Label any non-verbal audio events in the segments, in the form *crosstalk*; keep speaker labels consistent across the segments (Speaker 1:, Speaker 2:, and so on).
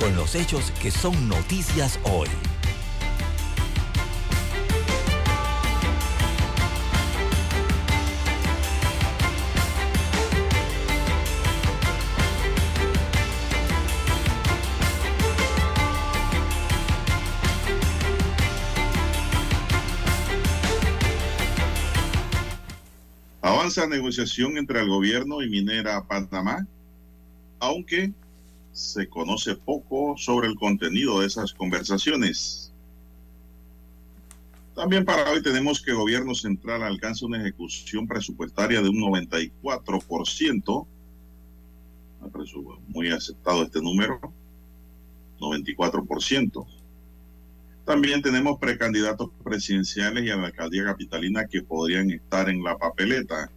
Speaker 1: con los hechos que son noticias hoy.
Speaker 2: Avanza negociación entre el gobierno y Minera Panamá, aunque se conoce poco sobre el contenido de esas conversaciones. También para hoy tenemos que el gobierno central alcanza una ejecución presupuestaria de un 94%. Muy aceptado este número, 94%. También tenemos precandidatos presidenciales y a la alcaldía capitalina que podrían estar en la papeleta.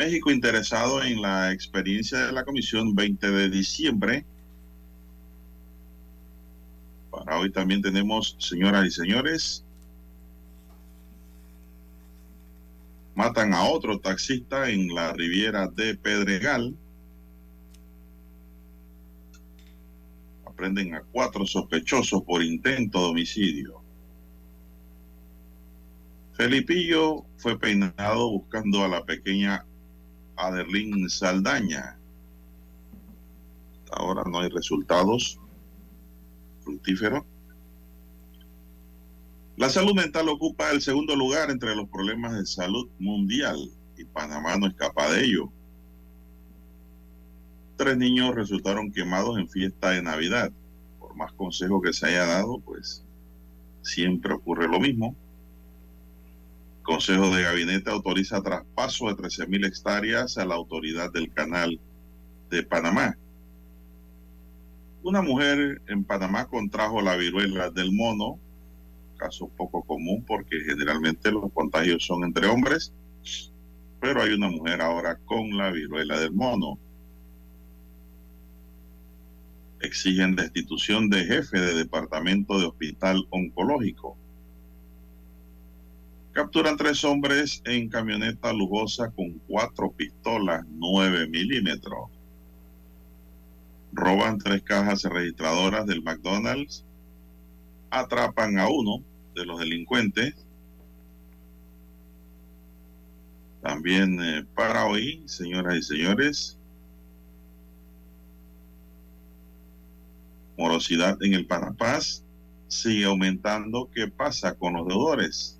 Speaker 2: México interesado en la experiencia de la comisión 20 de diciembre. Para hoy también tenemos, señoras y señores, matan a otro taxista en la Riviera de Pedregal. Aprenden a cuatro sospechosos por intento de homicidio. Felipillo fue peinado buscando a la pequeña Adelín Saldaña. Ahora no hay resultados fructíferos. La salud mental ocupa el segundo lugar entre los problemas de salud mundial y Panamá no escapa de ello. Tres niños resultaron quemados en fiesta de Navidad. Por más consejo que se haya dado, pues siempre ocurre lo mismo. Consejo de Gabinete autoriza traspaso de 13.000 hectáreas a la autoridad del canal de Panamá. Una mujer en Panamá contrajo la viruela del mono, caso poco común porque generalmente los contagios son entre hombres, pero hay una mujer ahora con la viruela del mono. Exigen destitución de jefe de departamento de hospital oncológico. Capturan tres hombres en camioneta lujosa con cuatro pistolas 9 milímetros. Roban tres cajas registradoras del McDonald's. Atrapan a uno de los delincuentes. También eh, para hoy, señoras y señores, morosidad en el Panapaz sigue aumentando. ¿Qué pasa con los deudores?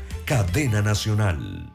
Speaker 3: cadena nacional.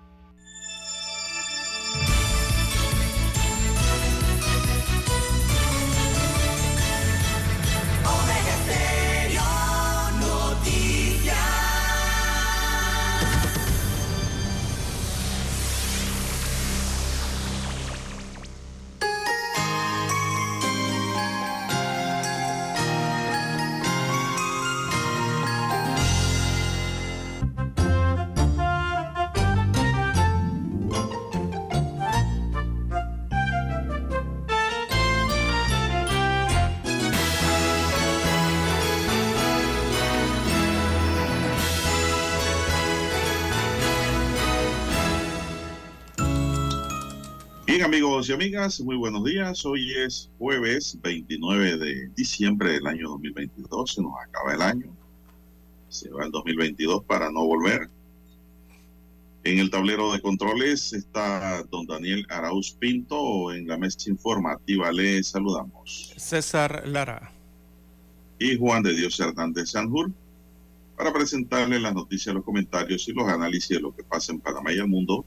Speaker 2: Muy buenos días. Hoy es jueves 29 de diciembre del año 2022. Se nos acaba el año. Se va el 2022 para no volver. En el tablero de controles está don Daniel Arauz Pinto. En la mesa informativa le saludamos.
Speaker 4: César Lara.
Speaker 2: Y Juan de Dios Hernández Sanjur para presentarle las noticias, los comentarios y los análisis de lo que pasa en Panamá y el mundo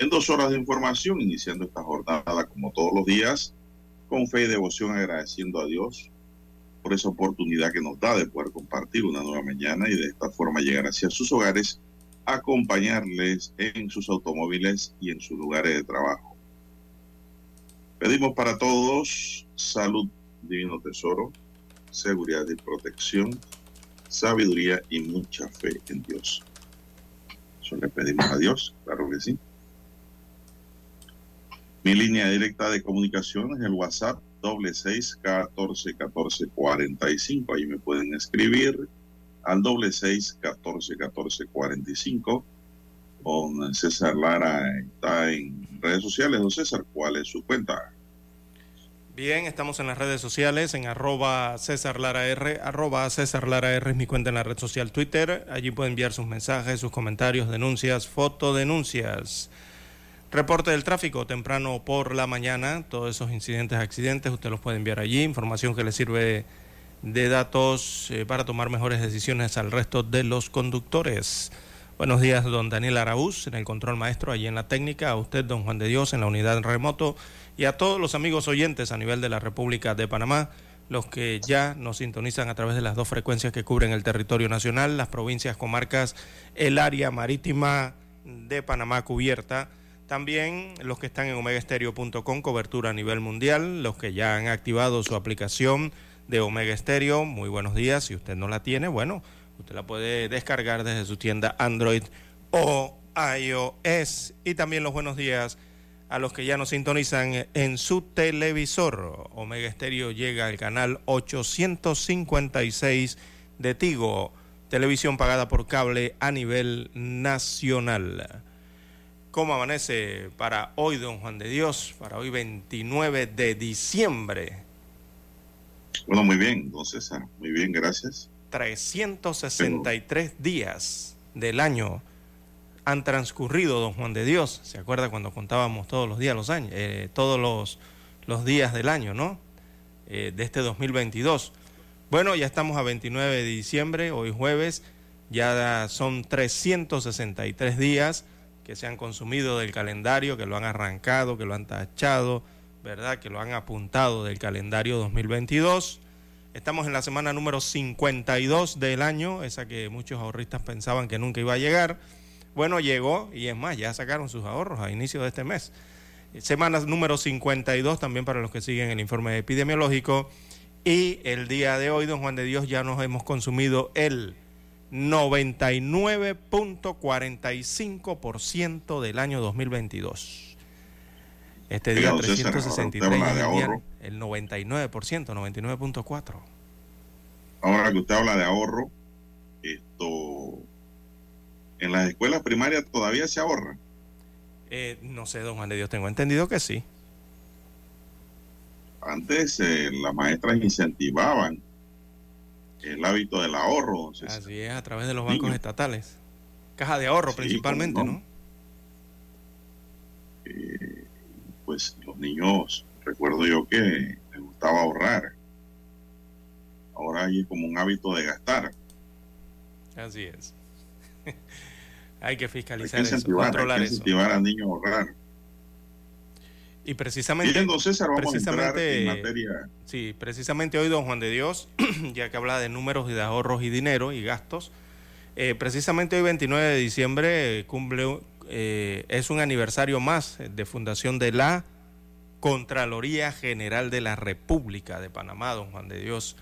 Speaker 2: en dos horas de información, iniciando esta jornada como todos los días, con fe y devoción agradeciendo a Dios por esa oportunidad que nos da de poder compartir una nueva mañana y de esta forma llegar hacia sus hogares acompañarles en sus automóviles y en sus lugares de trabajo. Pedimos para todos salud, divino tesoro, seguridad y protección, sabiduría y mucha fe en Dios. Eso le pedimos a Dios, claro que sí. Mi línea directa de comunicación es el WhatsApp doble seis catorce catorce cuarenta y cinco. Ahí me pueden escribir al doble seis catorce catorce cuarenta y cinco. Con César Lara está en redes sociales. Don César, ¿cuál es su cuenta?
Speaker 4: Bien, estamos en las redes sociales, en arroba César Lara R, arroba César Lara R es mi cuenta en la red social Twitter. Allí puede enviar sus mensajes, sus comentarios, denuncias, fotodenuncias. Reporte del tráfico temprano por la mañana, todos esos incidentes, accidentes, usted los puede enviar allí, información que le sirve de datos eh, para tomar mejores decisiones al resto de los conductores. Buenos días, don Daniel Araúz, en el control maestro, allí en la técnica, a usted, don Juan de Dios, en la unidad remoto, y a todos los amigos oyentes a nivel de la República de Panamá, los que ya nos sintonizan a través de las dos frecuencias que cubren el territorio nacional, las provincias, comarcas, el área marítima de Panamá cubierta también los que están en omegaestereo.com, cobertura a nivel mundial, los que ya han activado su aplicación de Omega Stereo, muy buenos días. Si usted no la tiene, bueno, usted la puede descargar desde su tienda Android o iOS. Y también los buenos días a los que ya nos sintonizan en su televisor. Omega Stereo llega al canal 856 de Tigo, televisión pagada por cable a nivel nacional. ¿Cómo amanece para hoy, don Juan de Dios? Para hoy 29 de diciembre.
Speaker 2: Bueno, muy bien, don César. Muy bien, gracias.
Speaker 4: 363 días del año han transcurrido, don Juan de Dios. ¿Se acuerda cuando contábamos todos los días, los años, eh, todos los, los, días del año, ¿no? Eh, de este 2022. Bueno, ya estamos a 29 de diciembre, hoy jueves, ya son 363 días que se han consumido del calendario, que lo han arrancado, que lo han tachado, ¿verdad? Que lo han apuntado del calendario 2022. Estamos en la semana número 52 del año, esa que muchos ahorristas pensaban que nunca iba a llegar. Bueno, llegó y es más, ya sacaron sus ahorros a inicio de este mes. Semana número 52 también para los que siguen el informe epidemiológico. Y el día de hoy, don Juan de Dios, ya nos hemos consumido el 99.45% del año 2022. Este día 363 el 99%, 99.4.
Speaker 2: Ahora que usted habla de ahorro, esto en las escuelas primarias todavía se ahorra.
Speaker 4: Eh, no sé, don Juan de Dios, tengo entendido que sí.
Speaker 2: Antes eh, las maestras incentivaban el hábito del ahorro.
Speaker 4: Así es, a través de los bancos estatales. Caja de ahorro principalmente, ¿no?
Speaker 2: Eh, pues los niños, recuerdo yo que les gustaba ahorrar. Ahora hay como un hábito de gastar.
Speaker 4: Así es. *laughs* hay que fiscalizar eso,
Speaker 2: controlar hay que incentivar a niños a ahorrar.
Speaker 4: Y precisamente, precisamente Sí, precisamente hoy, don Juan de Dios, *clears throat* ya que habla de números y de ahorros y dinero y gastos, eh, precisamente hoy, 29 de diciembre, cumple, eh, es un aniversario más de fundación de la Contraloría General de la República de Panamá, don Juan de Dios.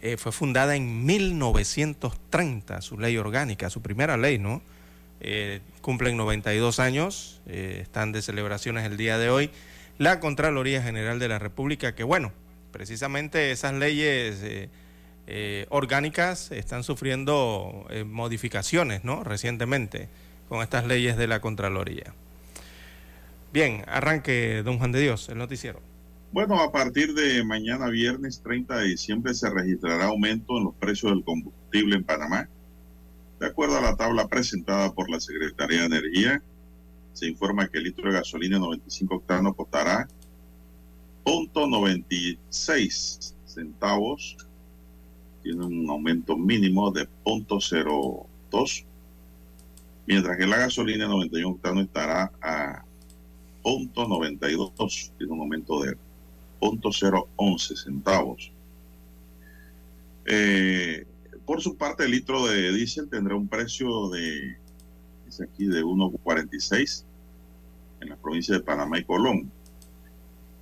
Speaker 4: Eh, fue fundada en 1930, su ley orgánica, su primera ley, ¿no? Cumplen 92 años, están de celebraciones el día de hoy la Contraloría General de la República, que bueno, precisamente esas leyes eh, eh, orgánicas están sufriendo eh, modificaciones, ¿no? Recientemente con estas leyes de la Contraloría. Bien, arranque, don Juan de Dios, el noticiero.
Speaker 2: Bueno, a partir de mañana viernes 30 de diciembre se registrará aumento en los precios del combustible en Panamá. De acuerdo a la tabla presentada por la Secretaría de Energía, se informa que el litro de gasolina 95 octanos costará .96 centavos, tiene un aumento mínimo de .02, mientras que la gasolina 91 octanos estará a .92, tiene un aumento de .011 centavos. Eh, por su parte, el litro de diésel tendrá un precio de, dice aquí, de 1.46 en las provincias de Panamá y Colón.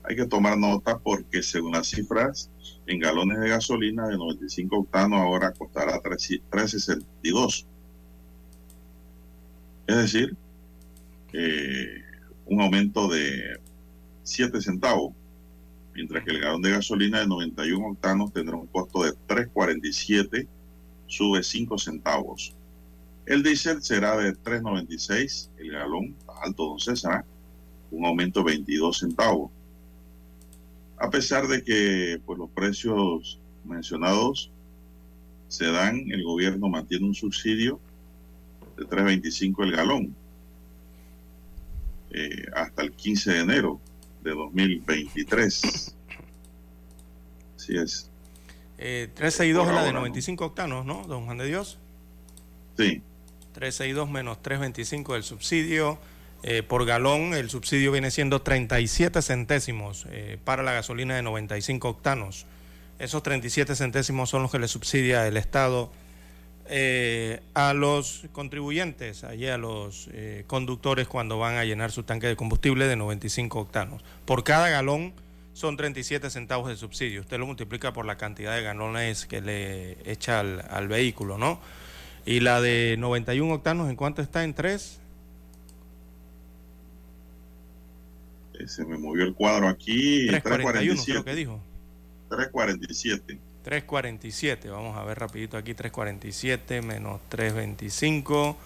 Speaker 2: Hay que tomar nota porque según las cifras, en galones de gasolina de 95 octanos ahora costará 3.62. Es decir, eh, un aumento de 7 centavos mientras que el galón de gasolina de 91 octanos tendrá un costo de 3.47, sube 5 centavos. El diésel será de 3.96 el galón, alto don César, un aumento de 22 centavos. A pesar de que pues, los precios mencionados se dan, el gobierno mantiene un subsidio de 3.25 el galón eh, hasta el 15 de enero de 2023. Así es.
Speaker 4: Eh, 362 es la de 95 octanos, ¿no, don Juan de Dios?
Speaker 2: Sí.
Speaker 4: 362 menos 325 del subsidio. Eh, por galón el subsidio viene siendo 37 centésimos eh, para la gasolina de 95 octanos. Esos 37 centésimos son los que le subsidia el Estado eh, a los contribuyentes, allí a los conductores cuando van a llenar su tanque de combustible de 95 octanos. Por cada galón son 37 centavos de subsidio. Usted lo multiplica por la cantidad de galones que le echa al, al vehículo, ¿no? Y la de 91 octanos, ¿en cuánto está? ¿En 3?
Speaker 2: Eh, se me movió el cuadro aquí.
Speaker 4: 341 creo que dijo.
Speaker 2: 347.
Speaker 4: 347, vamos a ver rapidito aquí, 347 menos 325.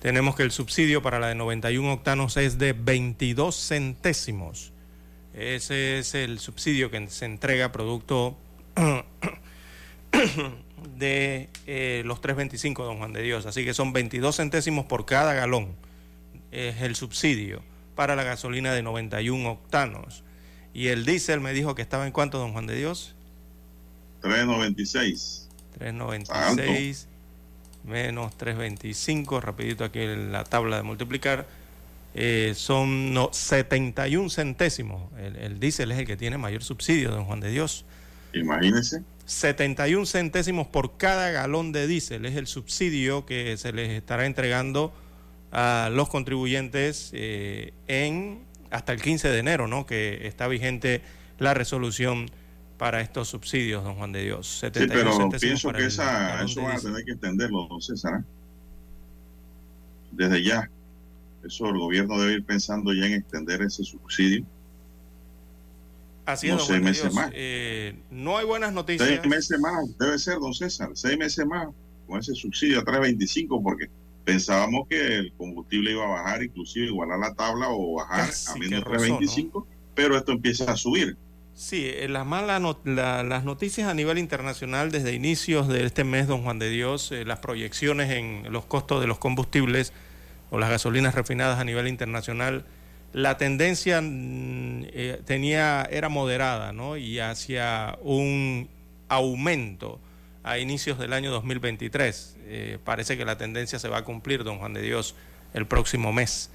Speaker 4: Tenemos que el subsidio para la de 91 octanos es de 22 centésimos. Ese es el subsidio que se entrega producto *coughs* de eh, los 325, don Juan de Dios. Así que son 22 centésimos por cada galón. Es el subsidio para la gasolina de 91 octanos. Y el diésel me dijo que estaba en cuánto, don Juan de Dios?
Speaker 2: 396.
Speaker 4: 396 menos 325, rapidito aquí en la tabla de multiplicar, eh, son no, 71 centésimos. El, el diésel es el que tiene mayor subsidio, don Juan de Dios.
Speaker 2: Imagínese.
Speaker 4: 71 centésimos por cada galón de diésel es el subsidio que se les estará entregando a los contribuyentes eh, en hasta el 15 de enero, ¿no? Que está vigente la resolución para estos subsidios, don Juan de Dios.
Speaker 2: Sí,
Speaker 4: 71
Speaker 2: pero
Speaker 4: centésimos
Speaker 2: pienso que esa, eso van a tener que entenderlo, don César. ¿eh? Desde ya. Eso el gobierno debe ir pensando ya en extender ese subsidio.
Speaker 4: Así
Speaker 2: no
Speaker 4: es, don
Speaker 2: seis meses
Speaker 4: Dios.
Speaker 2: más.
Speaker 4: Eh, no hay buenas noticias.
Speaker 2: Seis meses más, debe ser, don César. Seis meses más con ese subsidio a 3.25 porque pensábamos que el combustible iba a bajar, inclusive igualar la tabla o bajar
Speaker 4: Casi
Speaker 2: a menos
Speaker 4: rozó,
Speaker 2: 3.25, pero esto empieza a subir.
Speaker 4: Sí, eh, las malas not- la- las noticias a nivel internacional desde inicios de este mes, don Juan de Dios, eh, las proyecciones en los costos de los combustibles o las gasolinas refinadas a nivel internacional, la tendencia mm, eh, tenía era moderada, ¿no? Y hacia un aumento a inicios del año 2023. Eh, parece que la tendencia se va a cumplir, don Juan de Dios, el próximo mes.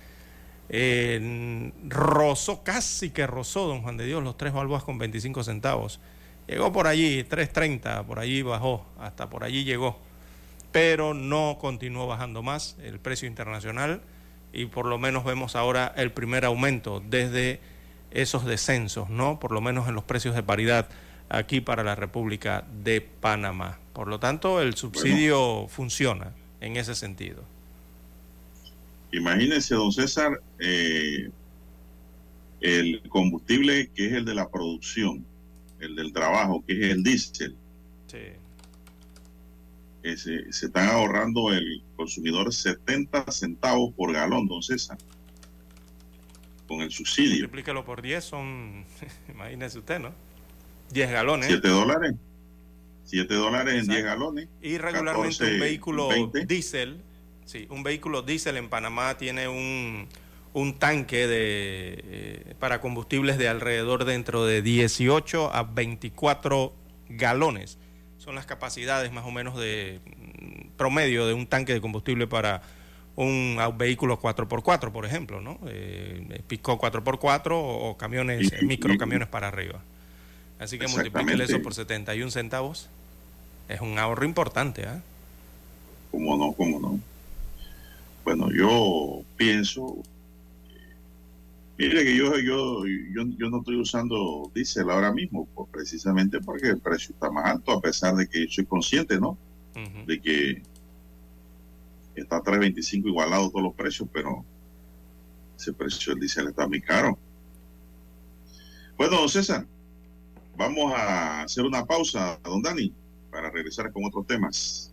Speaker 4: Eh, rozó, casi que rozó, don Juan de Dios, los tres balboas con 25 centavos. Llegó por allí, 3.30, por allí bajó, hasta por allí llegó. Pero no continuó bajando más el precio internacional y por lo menos vemos ahora el primer aumento desde esos descensos, ¿no? Por lo menos en los precios de paridad aquí para la República de Panamá. Por lo tanto, el subsidio funciona en ese sentido.
Speaker 2: Imagínense, don César, eh, el combustible que es el de la producción, el del trabajo, que es el diésel,
Speaker 4: Sí.
Speaker 2: Eh, se, se están ahorrando el consumidor 70 centavos por galón, don César. con el subsidio.
Speaker 4: Multiplíquelo por 10, son, *laughs* imagínese usted, ¿no? 10 galones.
Speaker 2: 7 dólares. 7 dólares en 10 galones.
Speaker 4: Y regularmente
Speaker 2: 14,
Speaker 4: un vehículo
Speaker 2: 20.
Speaker 4: diésel, sí, un vehículo diésel en Panamá tiene un, un tanque de, eh, para combustibles de alrededor dentro de 18 a 24 galones. Son las capacidades más o menos de mm, promedio de un tanque de combustible para un au- vehículo 4x4, por ejemplo, ¿no? Eh, pick-up 4x4 o, o camiones,
Speaker 2: Y-
Speaker 4: eh, microcamiones para arriba. Así que multiplíquele eso por 71 centavos. Es un ahorro importante, ¿ah?
Speaker 2: ¿Cómo no? ¿Cómo no? Bueno, yo pienso. Mire que yo, yo, yo, yo no estoy usando diésel ahora mismo, pues, precisamente porque el precio está más alto, a pesar de que yo soy consciente, ¿no? De que está a 3.25 igualado todos los precios, pero ese precio del diésel está muy caro. Bueno, don César, vamos a hacer una pausa, don Dani, para regresar con otros temas.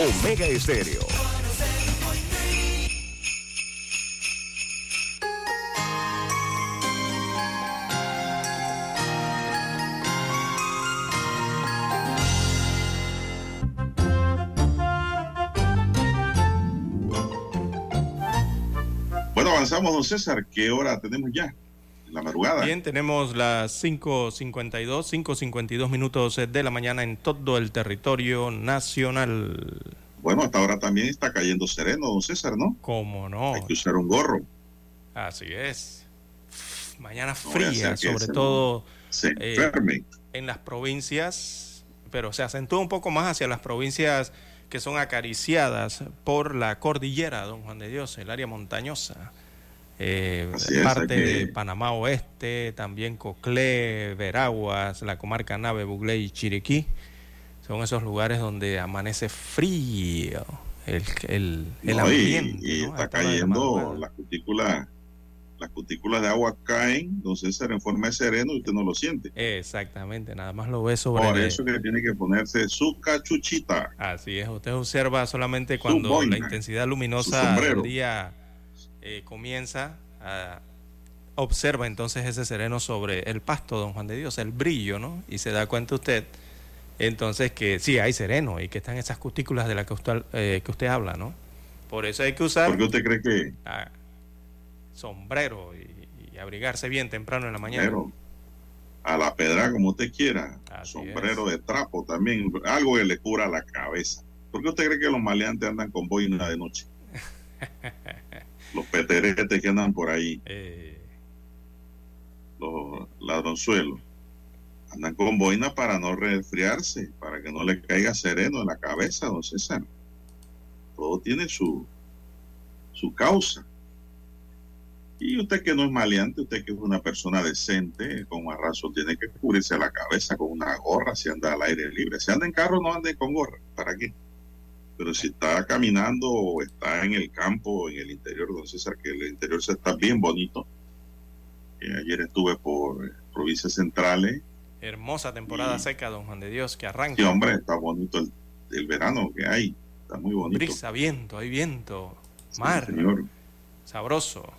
Speaker 3: Omega Estéreo.
Speaker 2: Bueno, avanzamos, don César. ¿Qué hora tenemos ya? La madrugada.
Speaker 4: Bien, tenemos las 5.52, 5.52 minutos de la mañana en todo el territorio nacional.
Speaker 2: Bueno, hasta ahora también está cayendo sereno, don César, ¿no?
Speaker 4: ¿Cómo no?
Speaker 2: Hay que usar un gorro.
Speaker 4: Así es. Mañana
Speaker 2: No
Speaker 4: fría,
Speaker 2: que
Speaker 4: sobre todo
Speaker 2: Se
Speaker 4: Eh, en las provincias, pero se acentúa un poco más hacia las provincias que son acariciadas por la cordillera, don Juan de Dios, el área montañosa. Eh, parte
Speaker 2: que-
Speaker 4: de Panamá Oeste, también Coclé, Veraguas, la comarca Nave, Buglé y Chiriquí. Son esos lugares donde amanece frío el, el, el
Speaker 2: No,
Speaker 4: ambiente.
Speaker 2: y, está cayendo las cutículas, las cutículas de agua caen, don César, en forma de sereno y usted no lo siente.
Speaker 4: Exactamente, nada más lo ve sobre
Speaker 2: Por
Speaker 4: el-
Speaker 2: eso que tiene que ponerse su cachuchita.
Speaker 4: Así es, usted observa solamente cuando
Speaker 2: boina,
Speaker 4: la intensidad luminosa del día eh, comienza, a- observa entonces ese sereno sobre el pasto, don Juan de Dios, el brillo, ¿no? Y se da cuenta usted entonces que sí hay sereno y que están esas cutículas de las que usted, eh, que usted habla, ¿no? Por eso hay que usar
Speaker 2: ¿Por qué usted cree que
Speaker 4: ah, sombrero y, y abrigarse bien temprano en la mañana.
Speaker 2: Pero, a la pedra como usted quiera, sombrero de trapo también, algo que le cura la cabeza. ¿Por qué usted cree que los maleantes andan con boina de noche? *laughs* los peteretes que andan por ahí, eh. los ladronzuelos, andan con boina para no resfriarse, para que no le caiga sereno en la cabeza, don César. Todo tiene su, su causa. Y usted que no es maleante, usted que es una persona decente, con más razón, tiene que cubrirse la cabeza con una gorra si anda al aire libre. Si anda en carro, no ande con gorra. ¿Para qué? Pero si está caminando o está en el campo, en el interior, don César, que el interior se está bien bonito. Eh, ayer estuve por eh, provincias centrales.
Speaker 4: Hermosa temporada seca, don Juan de Dios, que arranca.
Speaker 2: Sí, hombre, está bonito el, verano que hay. Está muy bonito.
Speaker 4: Brisa, viento, hay viento, mar. Sabroso.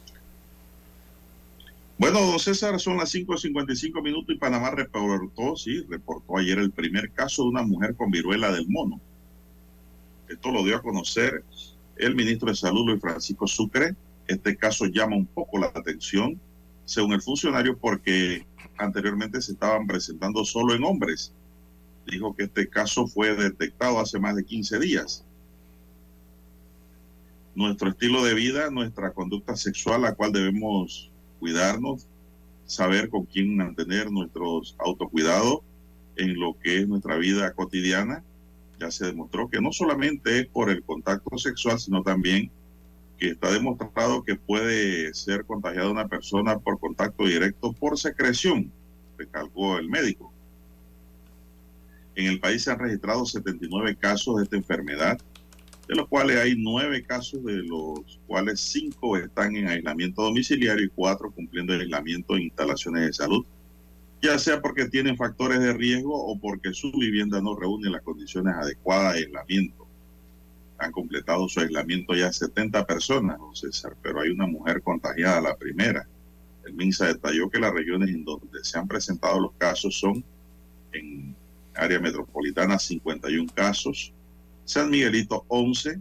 Speaker 2: Bueno, don César, son las 5.55 minutos y Panamá reportó, sí, reportó ayer el primer caso de una mujer con viruela del mono. Esto lo dio a conocer el ministro de Salud, Luis Francisco Sucre. Este caso llama un poco la atención, según el funcionario, porque anteriormente se estaban presentando solo en hombres. Dijo que este caso fue detectado hace más de 15 días. Nuestro estilo de vida, nuestra conducta sexual, la cual debemos cuidarnos, saber con quién mantener nuestros autocuidados en lo que es nuestra vida cotidiana. Ya se demostró que no solamente es por el contacto sexual, sino también que está demostrado que puede ser contagiada una persona por contacto directo por secreción, recalcó el médico. En el país se han registrado 79 casos de esta enfermedad de los cuales hay nueve casos, de los cuales cinco están en aislamiento domiciliario y cuatro cumpliendo el aislamiento en instalaciones de salud, ya sea porque tienen factores de riesgo o porque su vivienda no reúne las condiciones adecuadas de aislamiento. Han completado su aislamiento ya 70 personas, don César, pero hay una mujer contagiada, la primera. El MINSA detalló que las regiones en donde se han presentado los casos son en área metropolitana 51 casos, San Miguelito 11,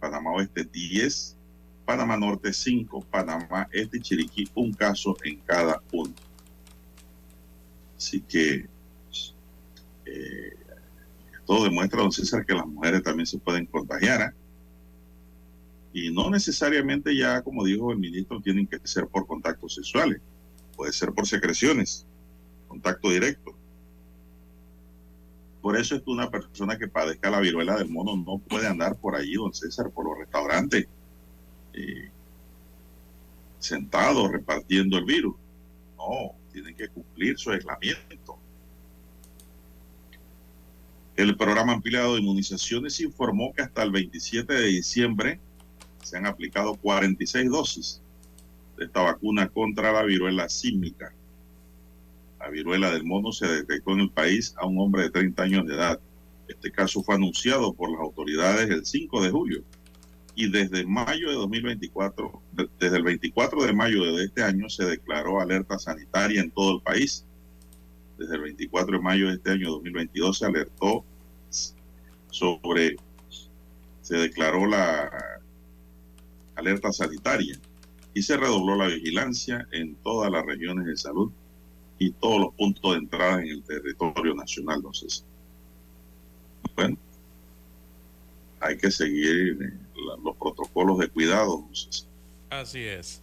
Speaker 2: Panamá Oeste 10, Panamá Norte 5, Panamá Este y Chiriquí un caso en cada uno. Así que eh, todo demuestra, don César, que las mujeres también se pueden contagiar. ¿ah? Y no necesariamente ya, como dijo el ministro, tienen que ser por contactos sexuales. Puede ser por secreciones, contacto directo. Por eso es que una persona que padezca la viruela del mono no puede andar por allí, don César, por los restaurantes, eh, sentado repartiendo el virus. No, tienen que cumplir su aislamiento. El programa ampliado de inmunizaciones informó que hasta el 27 de diciembre se han aplicado 46 dosis de esta vacuna contra la viruela símica. La viruela del mono se detectó en el país a un hombre de 30 años de edad. Este caso fue anunciado por las autoridades el 5 de julio y desde mayo de 2024, desde el 24 de mayo de este año se declaró alerta sanitaria en todo el país. Desde el 24 de mayo de este año 2022 se alertó sobre, se declaró la alerta sanitaria y se redobló la vigilancia en todas las regiones de salud y todos los puntos de entrada en el territorio nacional, entonces. Bueno, hay que seguir los protocolos de cuidado.
Speaker 4: Así es.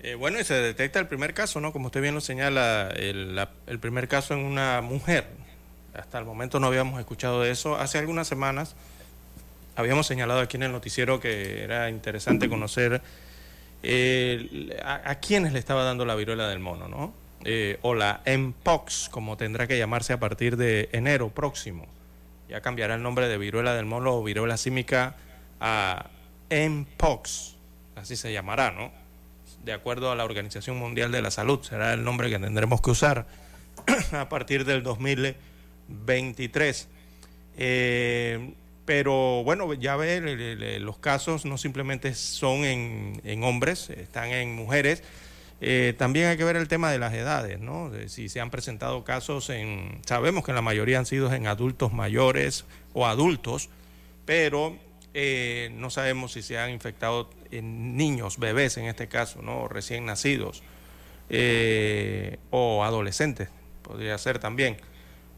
Speaker 4: Eh, bueno, y se detecta el primer caso, ¿no? Como usted bien lo señala, el, el primer caso en una mujer. Hasta el momento no habíamos escuchado de eso. Hace algunas semanas habíamos señalado aquí en el noticiero que era interesante conocer eh, a, a quiénes le estaba dando la viruela del mono, ¿no? eh, o la MPOX, como tendrá que llamarse a partir de enero próximo. Ya cambiará el nombre de viruela del mono o viruela símica a MPOX, así se llamará, ¿no? De acuerdo a la Organización Mundial de la Salud, será el nombre que tendremos que usar *clears throat* a partir del 2023. Eh, pero bueno, ya ve, los casos no simplemente son en, en hombres, están en mujeres eh, también hay que ver el tema de las edades, ¿no? si se han presentado casos en, sabemos que la mayoría han sido en adultos mayores o adultos, pero eh, no sabemos si se han infectado en niños, bebés en este caso, ¿no? Recién nacidos eh, o adolescentes, podría ser también.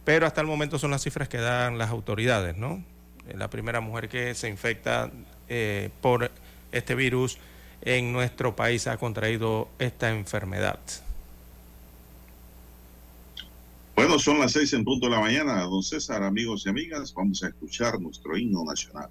Speaker 4: Pero hasta el momento son las cifras que dan las autoridades, ¿no? Eh, la primera mujer que se infecta eh, por este virus en nuestro país ha contraído esta enfermedad.
Speaker 2: Bueno, son las seis en punto de la mañana. Don César, amigos y amigas, vamos a escuchar nuestro himno nacional.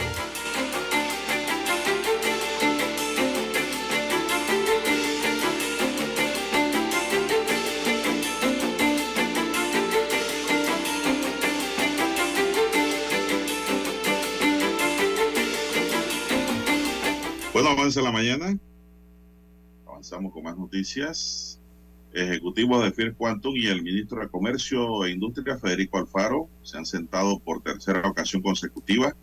Speaker 2: Avanza la mañana. Avanzamos con más noticias. Ejecutivos de Fier Quantum y el ministro de Comercio e Industria, Federico Alfaro, se han sentado por tercera ocasión consecutiva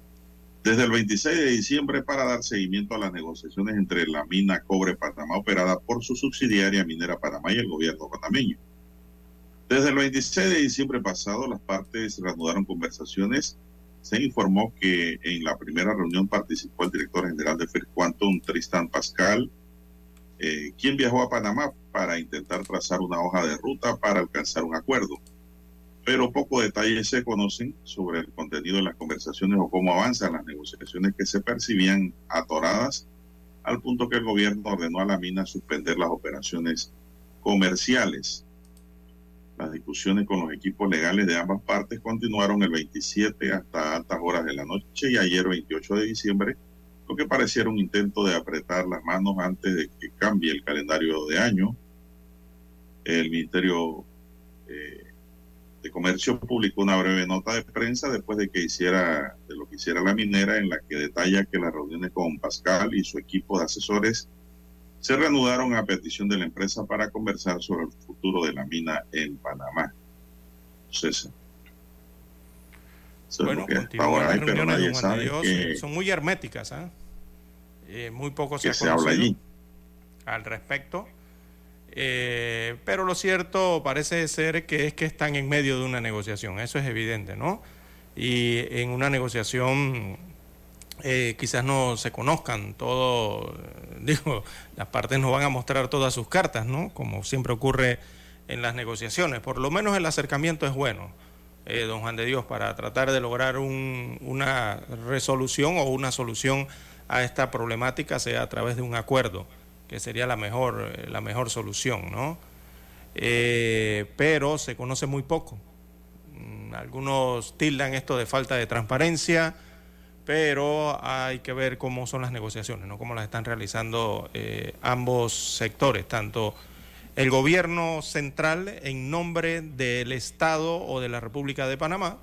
Speaker 2: desde el 26 de diciembre para dar seguimiento a las negociaciones entre la mina Cobre Panamá operada por su subsidiaria Minera Panamá y el gobierno panameño. Desde el 26 de diciembre pasado, las partes reanudaron conversaciones se informó que en la primera reunión participó el director general de Quantum, Tristan Pascal, eh, quien viajó a Panamá para intentar trazar una hoja de ruta para alcanzar un acuerdo. Pero pocos detalles se conocen sobre el contenido de las conversaciones o cómo avanzan las negociaciones que se percibían atoradas, al punto que el gobierno ordenó a la mina suspender las operaciones comerciales. Las discusiones con los equipos legales de ambas partes continuaron el 27 hasta altas horas de la noche y ayer 28 de diciembre, lo que pareciera un intento de apretar las manos antes de que cambie el calendario de año. El Ministerio eh, de Comercio publicó una breve nota de prensa después de que hiciera de lo que hiciera la minera en la que detalla que las reuniones con Pascal y su equipo de asesores se reanudaron a petición de la empresa para conversar sobre el futuro de la mina en Panamá. César.
Speaker 4: bueno, ahora hay, pero nadie sabe que son muy herméticas, ¿eh? Eh, muy poco se,
Speaker 2: se habla allí
Speaker 4: al respecto. Eh, pero lo cierto parece ser que es que están en medio de una negociación, eso es evidente, ¿no? Y en una negociación eh, quizás no se conozcan todo, *laughs* digo, las partes no van a mostrar todas sus cartas, ¿no? Como siempre ocurre en las negociaciones. Por lo menos el acercamiento es bueno, eh, don Juan de Dios, para tratar de lograr una resolución o una solución a esta problemática, sea a través de un acuerdo, que sería la mejor, eh, la mejor solución, ¿no? pero se conoce muy poco. Mm, algunos tildan esto de falta de transparencia pero hay que ver cómo son las negociaciones, ¿no? cómo las están realizando eh, ambos sectores, tanto el gobierno central en nombre del Estado o de la República de Panamá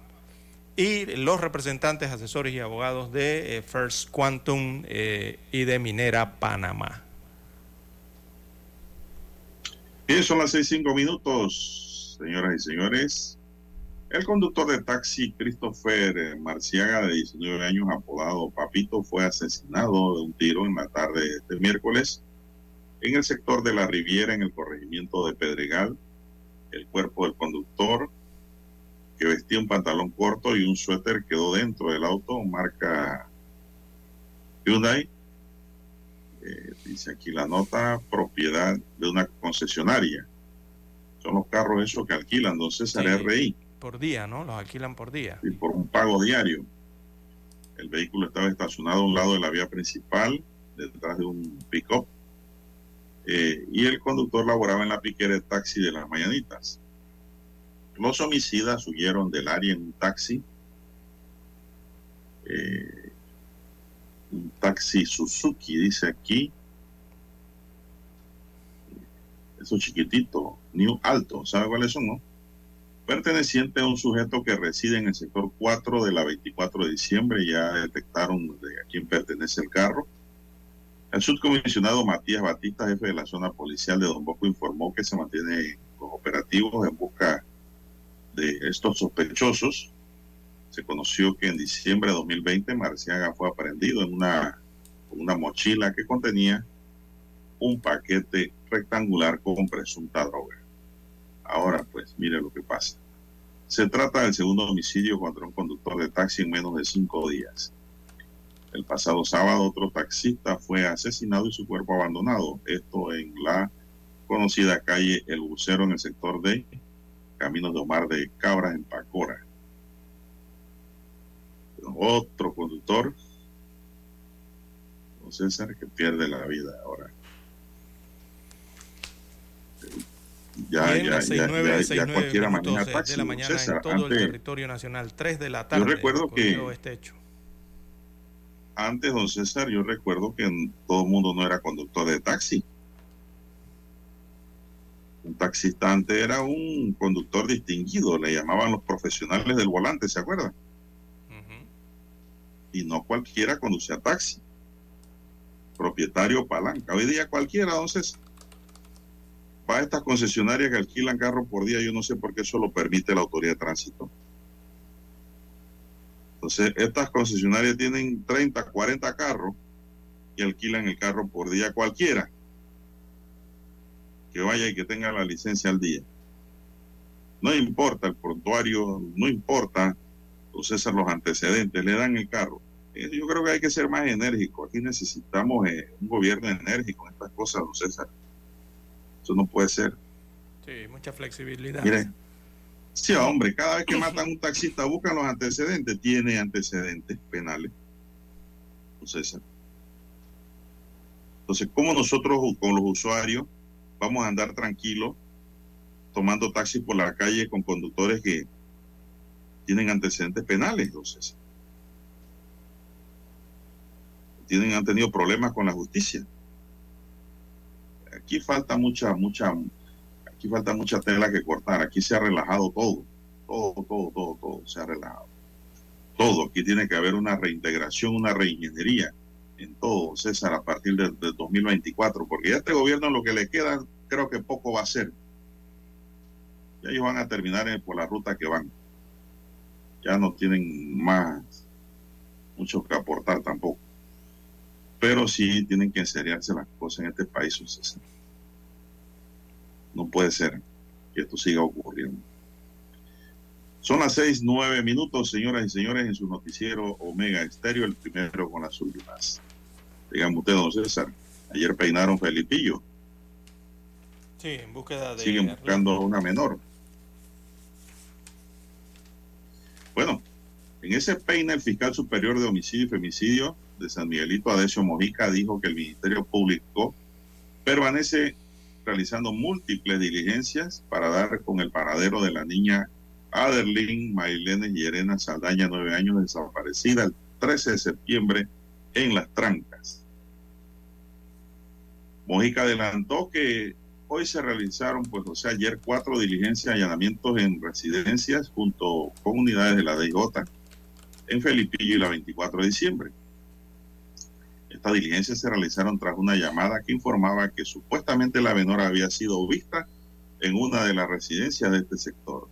Speaker 4: y los representantes, asesores y abogados de eh, First Quantum eh, y de Minera Panamá.
Speaker 2: Bien, son las seis cinco minutos, señoras y señores. El conductor de taxi Christopher Marciaga, de 19 años, apodado Papito, fue asesinado de un tiro en la tarde de este miércoles en el sector de la Riviera, en el corregimiento de Pedregal. El cuerpo del conductor, que vestía un pantalón corto y un suéter, quedó dentro del auto, marca Hyundai. Eh, dice aquí la nota, propiedad de una concesionaria. Son los carros esos que alquilan, don César RI
Speaker 4: por día, ¿no? Los alquilan por día.
Speaker 2: Y por un pago diario. El vehículo estaba estacionado a un lado de la vía principal, detrás de un pick-up. Eh, y el conductor laboraba en la piquera de taxi de las mañanitas. Los homicidas huyeron del área en un taxi. Eh, un taxi Suzuki, dice aquí. Eso chiquitito, New Alto, ¿sabe cuáles son, no? Perteneciente a un sujeto que reside en el sector 4 de la 24 de diciembre. Ya detectaron de a quién pertenece el carro. El subcomisionado Matías Batista, jefe de la zona policial de Don Bosco, informó que se mantiene los operativos en busca de estos sospechosos. Se conoció que en diciembre de 2020 Marciaga fue aprendido en una, una mochila que contenía un paquete rectangular con presunta droga. Ahora, pues, mire lo que pasa. Se trata del segundo homicidio contra un conductor de taxi en menos de cinco días. El pasado sábado otro taxista fue asesinado y su cuerpo abandonado. Esto en la conocida calle El Bucero en el sector de Caminos de Omar de Cabras en Pacora. Otro conductor, César, que pierde la vida ahora.
Speaker 4: Ya, ya, 69, ya, ya, cualquiera maneja taxi. De la mañana en todo antes, el territorio nacional, 3 de la tarde.
Speaker 2: Yo recuerdo que
Speaker 4: este hecho.
Speaker 2: antes, don César, yo recuerdo que todo el mundo no era conductor de taxi. Un taxista antes era un conductor distinguido, le llamaban los profesionales del volante, ¿se acuerdan? Uh -huh. Y no cualquiera conducía taxi. Propietario palanca. Hoy día cualquiera, don César para estas concesionarias que alquilan carros por día, yo no sé por qué eso lo permite la autoridad de tránsito. Entonces, estas concesionarias tienen 30, 40 carros y alquilan el carro por día cualquiera. Que vaya y que tenga la licencia al día. No importa el prontuario, no importa, entonces los antecedentes, le dan el carro. Yo creo que hay que ser más enérgico. Aquí necesitamos eh, un gobierno enérgico en estas cosas, don César. Eso no puede ser.
Speaker 4: Sí, mucha flexibilidad.
Speaker 2: Mire, sí, hombre, cada vez que matan a un taxista buscan los antecedentes, tiene antecedentes penales. Entonces, entonces, ¿cómo nosotros con los usuarios vamos a andar tranquilos tomando taxi por la calle con conductores que tienen antecedentes penales, entonces. Tienen, han tenido problemas con la justicia. Aquí falta mucha, mucha, aquí falta mucha tela que cortar. Aquí se ha relajado todo, todo, todo, todo, todo se ha relajado. Todo. Aquí tiene que haber una reintegración, una reingeniería en todo, César, a partir del 2024, porque ya este gobierno lo que le queda, creo que poco va a ser. Ya ellos van a terminar por la ruta que van. Ya no tienen más mucho que aportar tampoco. Pero sí tienen que enseriarse las cosas en este país, César. No puede ser que esto siga ocurriendo. Son las seis, nueve minutos, señoras y señores, en su noticiero Omega Estéreo, el primero con las últimas. Dígame usted, don César, ayer peinaron Felipillo.
Speaker 4: Sí, en búsqueda de...
Speaker 2: Siguen buscando a una menor. Bueno, en ese peine el fiscal superior de homicidio y femicidio de San Miguelito, Adesio Mojica, dijo que el Ministerio Público permanece realizando múltiples diligencias para dar con el paradero de la niña Aderlin Mailene Llerena Saldaña, nueve años, desaparecida el 13 de septiembre en Las Trancas. Mojica adelantó que hoy se realizaron, pues, o sea, ayer cuatro diligencias, allanamientos en residencias junto con unidades de la DIJ en Felipillo y la 24 de diciembre. Estas diligencias se realizaron tras una llamada que informaba que supuestamente la menor había sido vista en una de las residencias de este sector.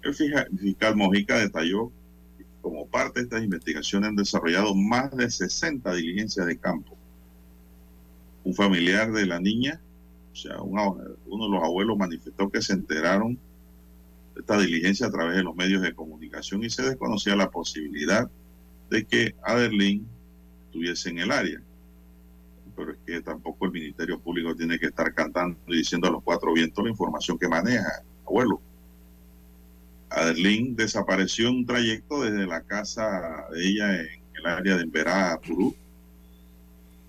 Speaker 2: El fiscal Mojica detalló que como parte de estas investigaciones han desarrollado más de 60 diligencias de campo. Un familiar de la niña, o sea, uno de los abuelos manifestó que se enteraron de esta diligencia a través de los medios de comunicación y se desconocía la posibilidad de que Adelín estuviese en el área. Pero es que tampoco el Ministerio Público tiene que estar cantando y diciendo a los cuatro vientos la información que maneja, abuelo. Adelín desapareció en un trayecto desde la casa de ella en el área de Emberá, Purú,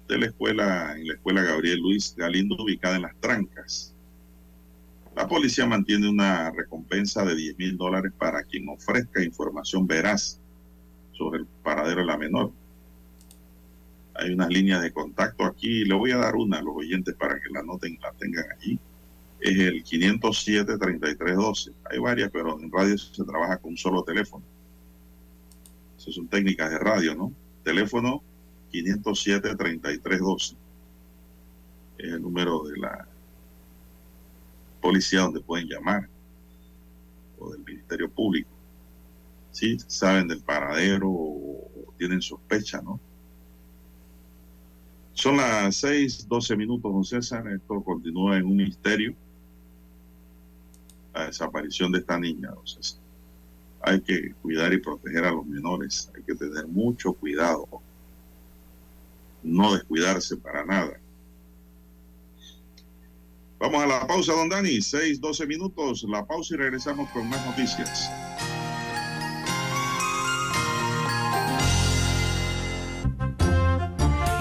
Speaker 2: de la escuela, en la escuela Gabriel Luis Galindo, ubicada en Las Trancas. La policía mantiene una recompensa de 10 mil dólares para quien ofrezca información veraz sobre el paradero de la menor. Hay unas líneas de contacto aquí, le voy a dar una a los oyentes para que la noten, la tengan allí. Es el 507-3312. Hay varias, pero en radio se trabaja con un solo teléfono. Esas son técnicas de radio, ¿no? Teléfono 507-3312. Es el número de la policía donde pueden llamar o del Ministerio Público. Si saben del paradero o tienen sospecha, ¿no? Son las seis, doce minutos, don César. Esto continúa en un misterio. La desaparición de esta niña, don César. Hay que cuidar y proteger a los menores. Hay que tener mucho cuidado. No descuidarse para nada. Vamos a la pausa, don Dani. Seis, doce minutos. La pausa y regresamos con más noticias.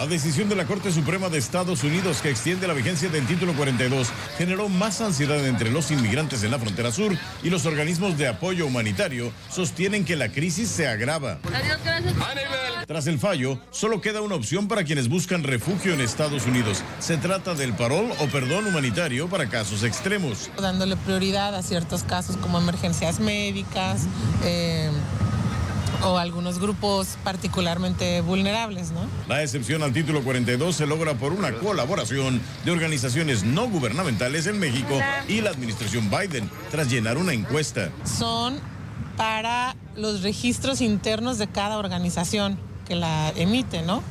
Speaker 5: La decisión de la Corte Suprema de Estados Unidos que extiende la vigencia del título 42 generó más ansiedad entre los inmigrantes en la frontera sur y los organismos de apoyo humanitario sostienen que la crisis se agrava. Tras el fallo, solo queda una opción para quienes buscan refugio en Estados Unidos. Se trata del parol o perdón humanitario para casos extremos.
Speaker 6: Dándole prioridad a ciertos casos como emergencias médicas. Eh, o algunos grupos particularmente vulnerables, ¿no?
Speaker 5: La excepción al título 42 se logra por una colaboración de organizaciones no gubernamentales en México y la administración Biden tras llenar una encuesta.
Speaker 6: Son para los registros internos de cada organización que la emite, ¿no?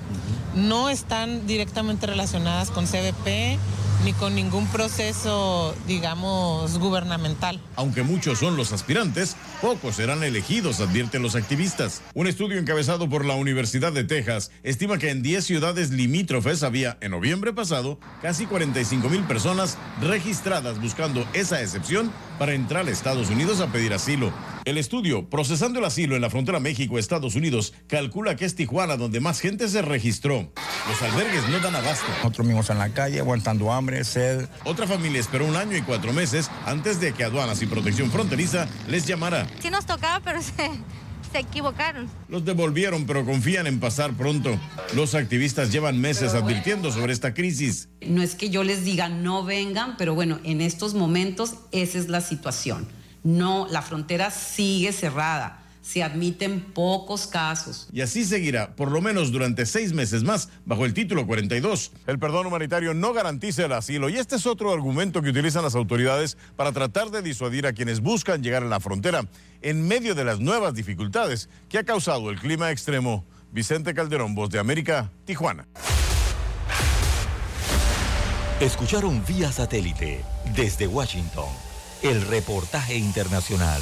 Speaker 6: No están directamente relacionadas con CBP ni con ningún proceso, digamos, gubernamental.
Speaker 5: Aunque muchos son los aspirantes, pocos serán elegidos, advierten los activistas. Un estudio encabezado por la Universidad de Texas estima que en 10 ciudades limítrofes había, en noviembre pasado, casi 45 mil personas registradas buscando esa excepción para entrar a Estados Unidos a pedir asilo. El estudio, procesando el asilo en la frontera México-Estados Unidos, calcula que es Tijuana donde más gente se registró. Los albergues no dan abasto.
Speaker 7: Nosotros mismos en la calle, aguantando hambre, sed.
Speaker 5: Otra familia esperó un año y cuatro meses antes de que aduanas y protección fronteriza les llamara.
Speaker 8: Sí nos tocaba, pero *laughs* se, se equivocaron.
Speaker 5: Los devolvieron, pero confían en pasar pronto. Los activistas llevan meses advirtiendo sobre esta crisis.
Speaker 9: No es que yo les diga no vengan, pero bueno, en estos momentos esa es la situación. No, la frontera sigue cerrada. Se admiten pocos casos.
Speaker 5: Y así seguirá, por lo menos durante seis meses más, bajo el título 42. El perdón humanitario no garantiza el asilo y este es otro argumento que utilizan las autoridades para tratar de disuadir a quienes buscan llegar a la frontera en medio de las nuevas dificultades que ha causado el clima extremo. Vicente Calderón, Voz de América, Tijuana.
Speaker 1: Escucharon vía satélite desde Washington el reportaje internacional.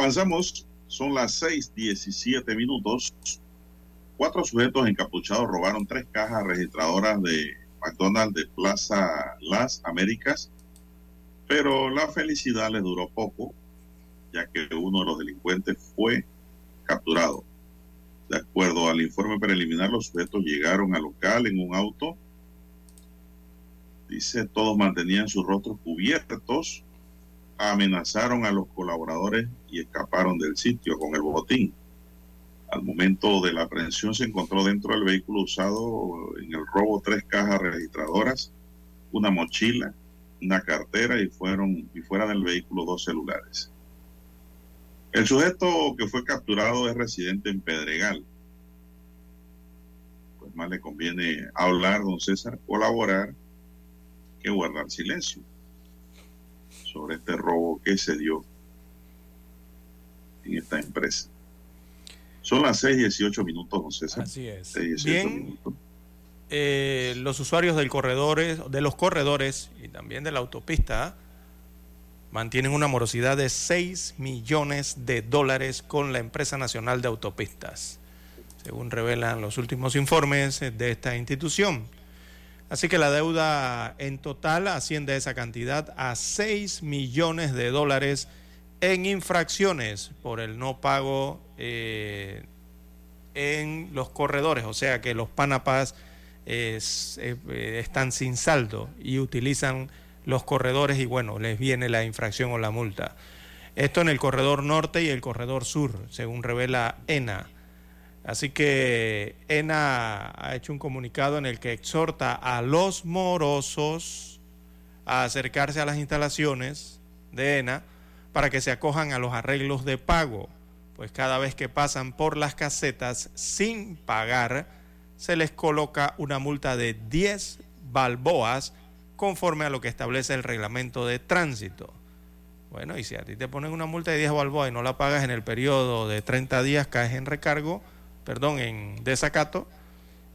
Speaker 2: Avanzamos. Son las 6:17 minutos. Cuatro sujetos encapuchados robaron tres cajas registradoras de McDonald's de Plaza Las Américas, pero la felicidad les duró poco, ya que uno de los delincuentes fue capturado. De acuerdo al informe preliminar, los sujetos llegaron al local en un auto. Dice, todos mantenían sus rostros cubiertos amenazaron a los colaboradores y escaparon del sitio con el botín. Al momento de la aprehensión se encontró dentro del vehículo usado en el robo tres cajas registradoras, una mochila, una cartera y fueron y fuera del vehículo dos celulares. El sujeto que fue capturado es residente en Pedregal. Pues más le conviene hablar, don César, colaborar que guardar silencio sobre este robo que se dio en esta empresa. Son las 6:18 minutos, don César.
Speaker 4: Así es.
Speaker 2: 6:18
Speaker 4: Bien,
Speaker 2: minutos.
Speaker 4: eh, los usuarios del corredores, de los corredores y también de la autopista mantienen una morosidad de 6 millones de dólares con la empresa nacional de autopistas. según revelan los últimos informes de esta institución. Así que la deuda en total asciende a esa cantidad a 6 millones de dólares en infracciones por el no pago eh, en los corredores, o sea que los Panapas eh, están sin saldo y utilizan los corredores y bueno, les viene la infracción o la multa. Esto en el corredor norte y el corredor sur, según revela ENA. Así que ENA ha hecho un comunicado en el que exhorta a los morosos a acercarse a las instalaciones de ENA para que se acojan a los arreglos de pago, pues cada vez que pasan por las casetas sin pagar, se les coloca una multa de 10 balboas conforme a lo que establece el reglamento de tránsito. Bueno, y si a ti te ponen una multa de 10 balboas y no la pagas en el periodo de 30 días, caes en recargo, perdón, en desacato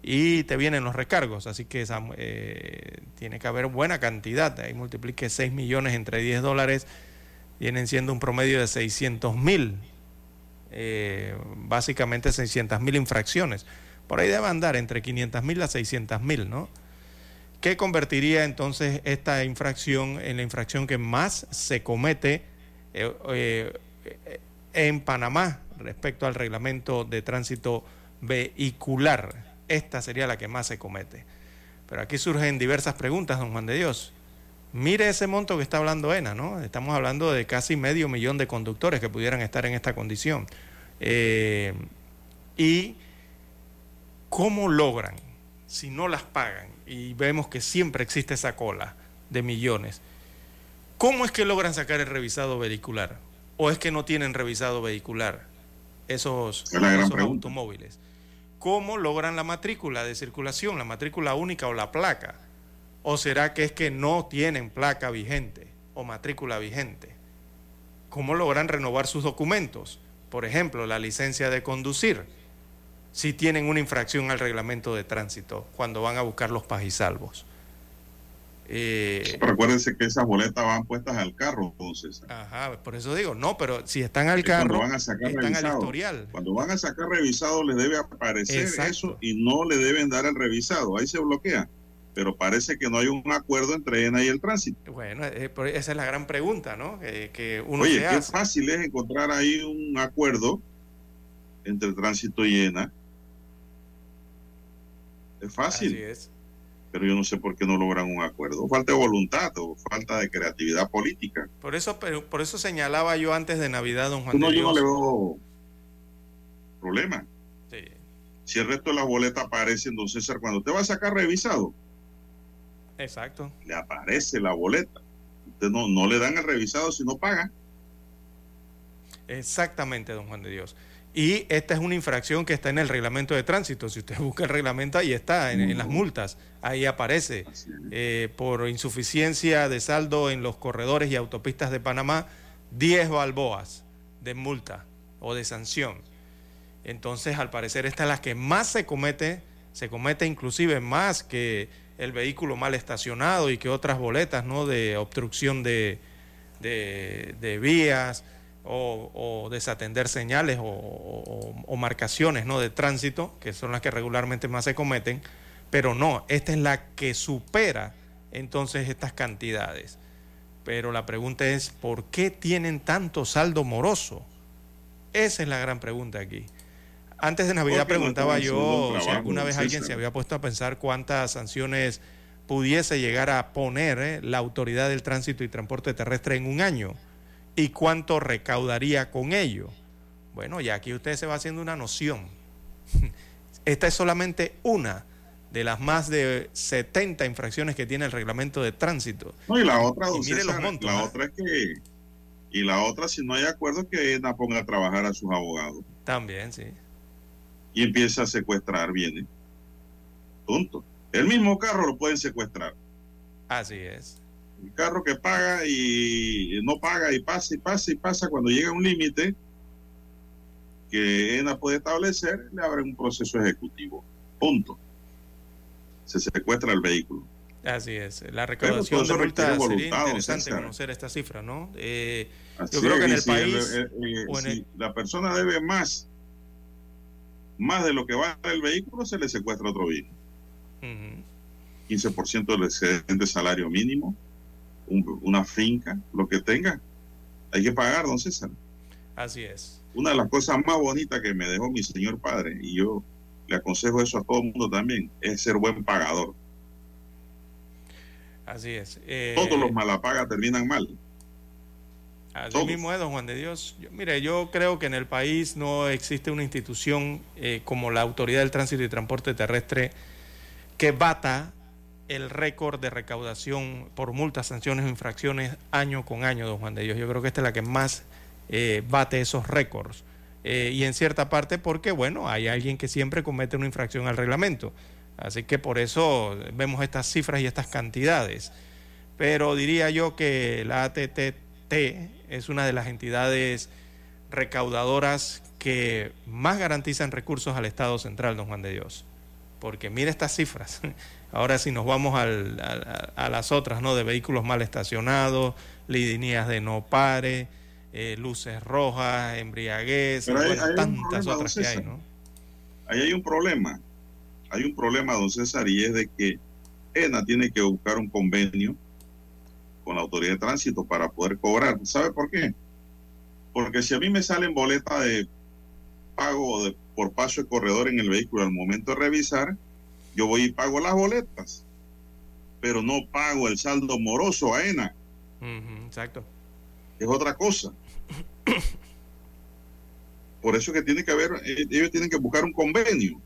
Speaker 4: y te vienen los recargos. Así que eh, tiene que haber buena cantidad. Ahí multiplique 6 millones entre 10 dólares, vienen siendo un promedio de 600 mil, eh, básicamente 600 mil infracciones. Por ahí debe andar entre 500 mil a 600 mil, ¿no? ¿Qué convertiría entonces esta infracción en la infracción que más se comete eh, en Panamá respecto al reglamento de tránsito vehicular. Esta sería la que más se comete. Pero aquí surgen diversas preguntas, don Juan de Dios. Mire ese monto que está hablando ENA, ¿no? Estamos hablando de casi medio millón de conductores que pudieran estar en esta condición. Eh, y cómo logran, si no las pagan, y vemos que siempre existe esa cola de millones, ¿cómo es que logran sacar el revisado vehicular? ¿O es que no tienen revisado vehicular? esos, automóviles. ¿Cómo logran la matrícula de circulación, la matrícula única o la placa? ¿O será que es que no tienen placa vigente o matrícula vigente? ¿Cómo logran renovar sus documentos? Por ejemplo, la licencia de conducir, si tienen una infracción al reglamento de tránsito cuando van a buscar los pajisalvos.
Speaker 2: Eh, Recuérdense que esas boletas van puestas al carro, entonces.
Speaker 4: Ajá, por eso digo, no, pero si están al carro,
Speaker 2: van a sacar están al historial. Cuando van a sacar revisado, les debe aparecer eso y no le deben dar el revisado. Ahí se bloquea. Pero parece que no hay un acuerdo entre ENA y el tránsito.
Speaker 4: Bueno, eh, esa es la gran pregunta, ¿no? que uno
Speaker 2: Oye, qué fácil es encontrar ahí un acuerdo entre tránsito y ENA. Es fácil. Así es pero yo no sé por qué no logran un acuerdo. Falta de voluntad o falta de creatividad política.
Speaker 4: Por eso, por eso señalaba yo antes de Navidad, don Juan.
Speaker 2: No, yo no le veo problema. Sí. Si el resto de las boletas aparecen, don César, cuando usted va a sacar revisado.
Speaker 4: Exacto.
Speaker 2: Le aparece la boleta. Usted no, no le dan el revisado si no paga.
Speaker 4: Exactamente, don Juan de Dios. Y esta es una infracción que está en el reglamento de tránsito. Si usted busca el reglamento, ahí está, en, las multas. Ahí aparece. Eh, por insuficiencia de saldo en los corredores y autopistas de Panamá, 10 balboas de multa o de sanción. Entonces, al parecer, esta es la que más se comete, se comete inclusive más que el vehículo mal estacionado y que otras boletas ¿no? de obstrucción de, de vías o, desatender señales o, marcaciones ¿no? de tránsito, que son las que regularmente más se cometen, pero no, esta es la que supera entonces estas cantidades. Pero la pregunta es, ¿por qué tienen tanto saldo moroso? Esa es la gran pregunta aquí. Antes de Navidad preguntaba yo si alguna vez alguien se había puesto a pensar cuántas sanciones pudiese llegar a poner ¿eh? la autoridad del tránsito y transporte terrestre en un año y cuánto recaudaría con ello. Bueno, ya aquí usted se va haciendo una noción. *laughs* Esta es solamente una de las más de 70 infracciones que tiene el reglamento de tránsito.
Speaker 2: No, y la otra, la ¿ah? otra es que, y la otra, si no hay acuerdo, que ENA ponga a trabajar a sus abogados.
Speaker 4: También, sí.
Speaker 2: Y empieza a secuestrar viene. Punto. El mismo carro lo pueden secuestrar.
Speaker 4: Así es.
Speaker 2: El carro que paga y no paga y pasa y pasa y pasa cuando llega a un límite que ENA puede establecer, le abre un proceso ejecutivo. Punto. Se secuestra el vehículo.
Speaker 4: Así es. La recaudación de multas sería interesante conocer esta cifra, ¿no? Eh, yo creo que en el país...
Speaker 2: la persona debe más más de lo que vale el vehículo, se le secuestra otro vehículo. 15% del excedente salario mínimo, una finca, lo que tenga, hay que pagar, don César.
Speaker 4: Así es.
Speaker 2: Una de las cosas más bonitas que me dejó mi señor padre, y yo le aconsejo eso a todo el mundo también, es ser buen pagador.
Speaker 4: Así es. Eh,
Speaker 2: Todos los malapagas terminan mal.
Speaker 4: Así mismo es, don Juan de Dios. mire, yo creo que en el país no existe una institución eh, como la Autoridad del Tránsito y Transporte Terrestre que bata el récord de recaudación por multas, sanciones o infracciones año con año, don Juan de Dios. Yo creo que esta es la que más eh, bate esos récords. Eh, y en cierta parte porque, bueno, hay alguien que siempre comete una infracción al reglamento. Así que por eso vemos estas cifras y estas cantidades. Pero diría yo que la ATTT es una de las entidades recaudadoras que más garantizan recursos al Estado central, don Juan de Dios. Porque mire estas cifras. Ahora si nos vamos a, las otras, ¿no? De vehículos mal estacionados, líneas de no pare, eh, luces rojas, embriaguez, tantas otras que hay, ¿no?
Speaker 2: Ahí hay un problema. Hay un problema, don César, y es de que ENA tiene que buscar un convenio con la autoridad de tránsito para poder cobrar. ¿Sabe por qué? Porque si a mí me salen boletas de pago de, por paso de corredor en el vehículo al momento de revisar, yo voy y pago las boletas, pero no pago el saldo moroso a ENA.
Speaker 4: exacto.
Speaker 2: Es otra cosa. Por eso que tiene que haber, eh, ellos tienen que buscar un convenio.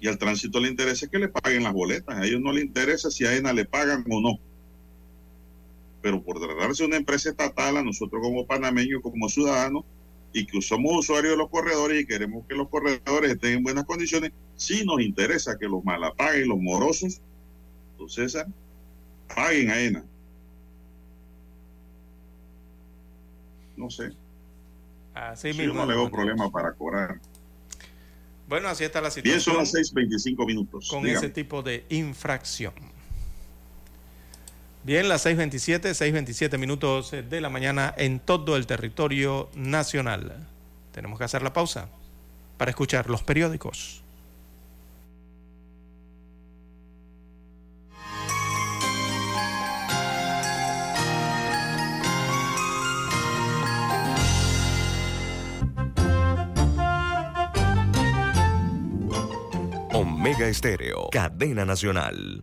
Speaker 2: Y al tránsito le interesa que le paguen las boletas. A ellos no les interesa si a ENA le pagan o no. Pero por tratarse de una empresa estatal, a nosotros como panameños, como ciudadanos, y que somos usuarios de los corredores y queremos que los corredores estén en buenas condiciones, sí nos interesa que los malapaguen, los morosos, César, paguen a ENA. No sé.
Speaker 4: Así
Speaker 2: Yo no le veo problema para cobrar.
Speaker 4: Bueno, así está la situación.
Speaker 2: Bien, son las 6.25 minutos.
Speaker 4: Con ese tipo de infracción. Bien, las 6.27, 6.27 minutos de la mañana en todo el territorio nacional. Tenemos que hacer la pausa para escuchar los periódicos.
Speaker 3: Omega Estéreo, cadena nacional.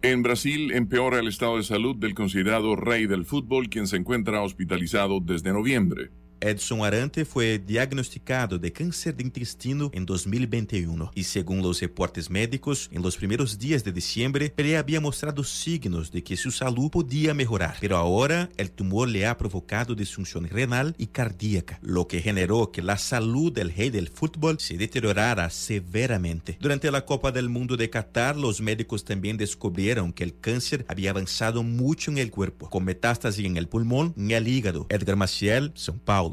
Speaker 10: En Brasil empeora el estado de salud del considerado rey del fútbol, quien se encuentra hospitalizado desde noviembre.
Speaker 11: Edson Arante fue diagnosticado de cáncer de intestino en 2021 y según los reportes médicos, en los primeros días de diciembre, él había mostrado signos de que su salud podía mejorar, pero ahora el tumor le ha provocado disfunción renal y cardíaca, lo que generó que la salud del rey del fútbol se deteriorara severamente. Durante la Copa del Mundo de Qatar, los médicos también descubrieron que el cáncer había avanzado mucho en el cuerpo, con metástasis en el pulmón y el hígado. Edgar Maciel, São Paulo.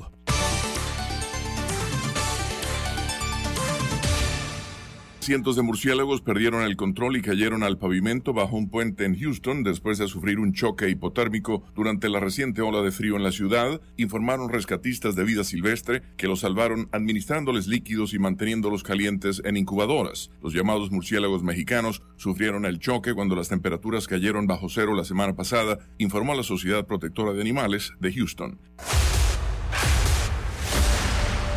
Speaker 10: Cientos de murciélagos perdieron el control y cayeron al pavimento bajo un puente en Houston después de sufrir un choque hipotérmico durante la reciente ola de frío en la ciudad, informaron rescatistas de vida silvestre que los salvaron administrándoles líquidos y manteniéndolos calientes en incubadoras. Los llamados murciélagos mexicanos sufrieron el choque cuando las temperaturas cayeron bajo cero la semana pasada, informó la Sociedad Protectora de Animales de Houston.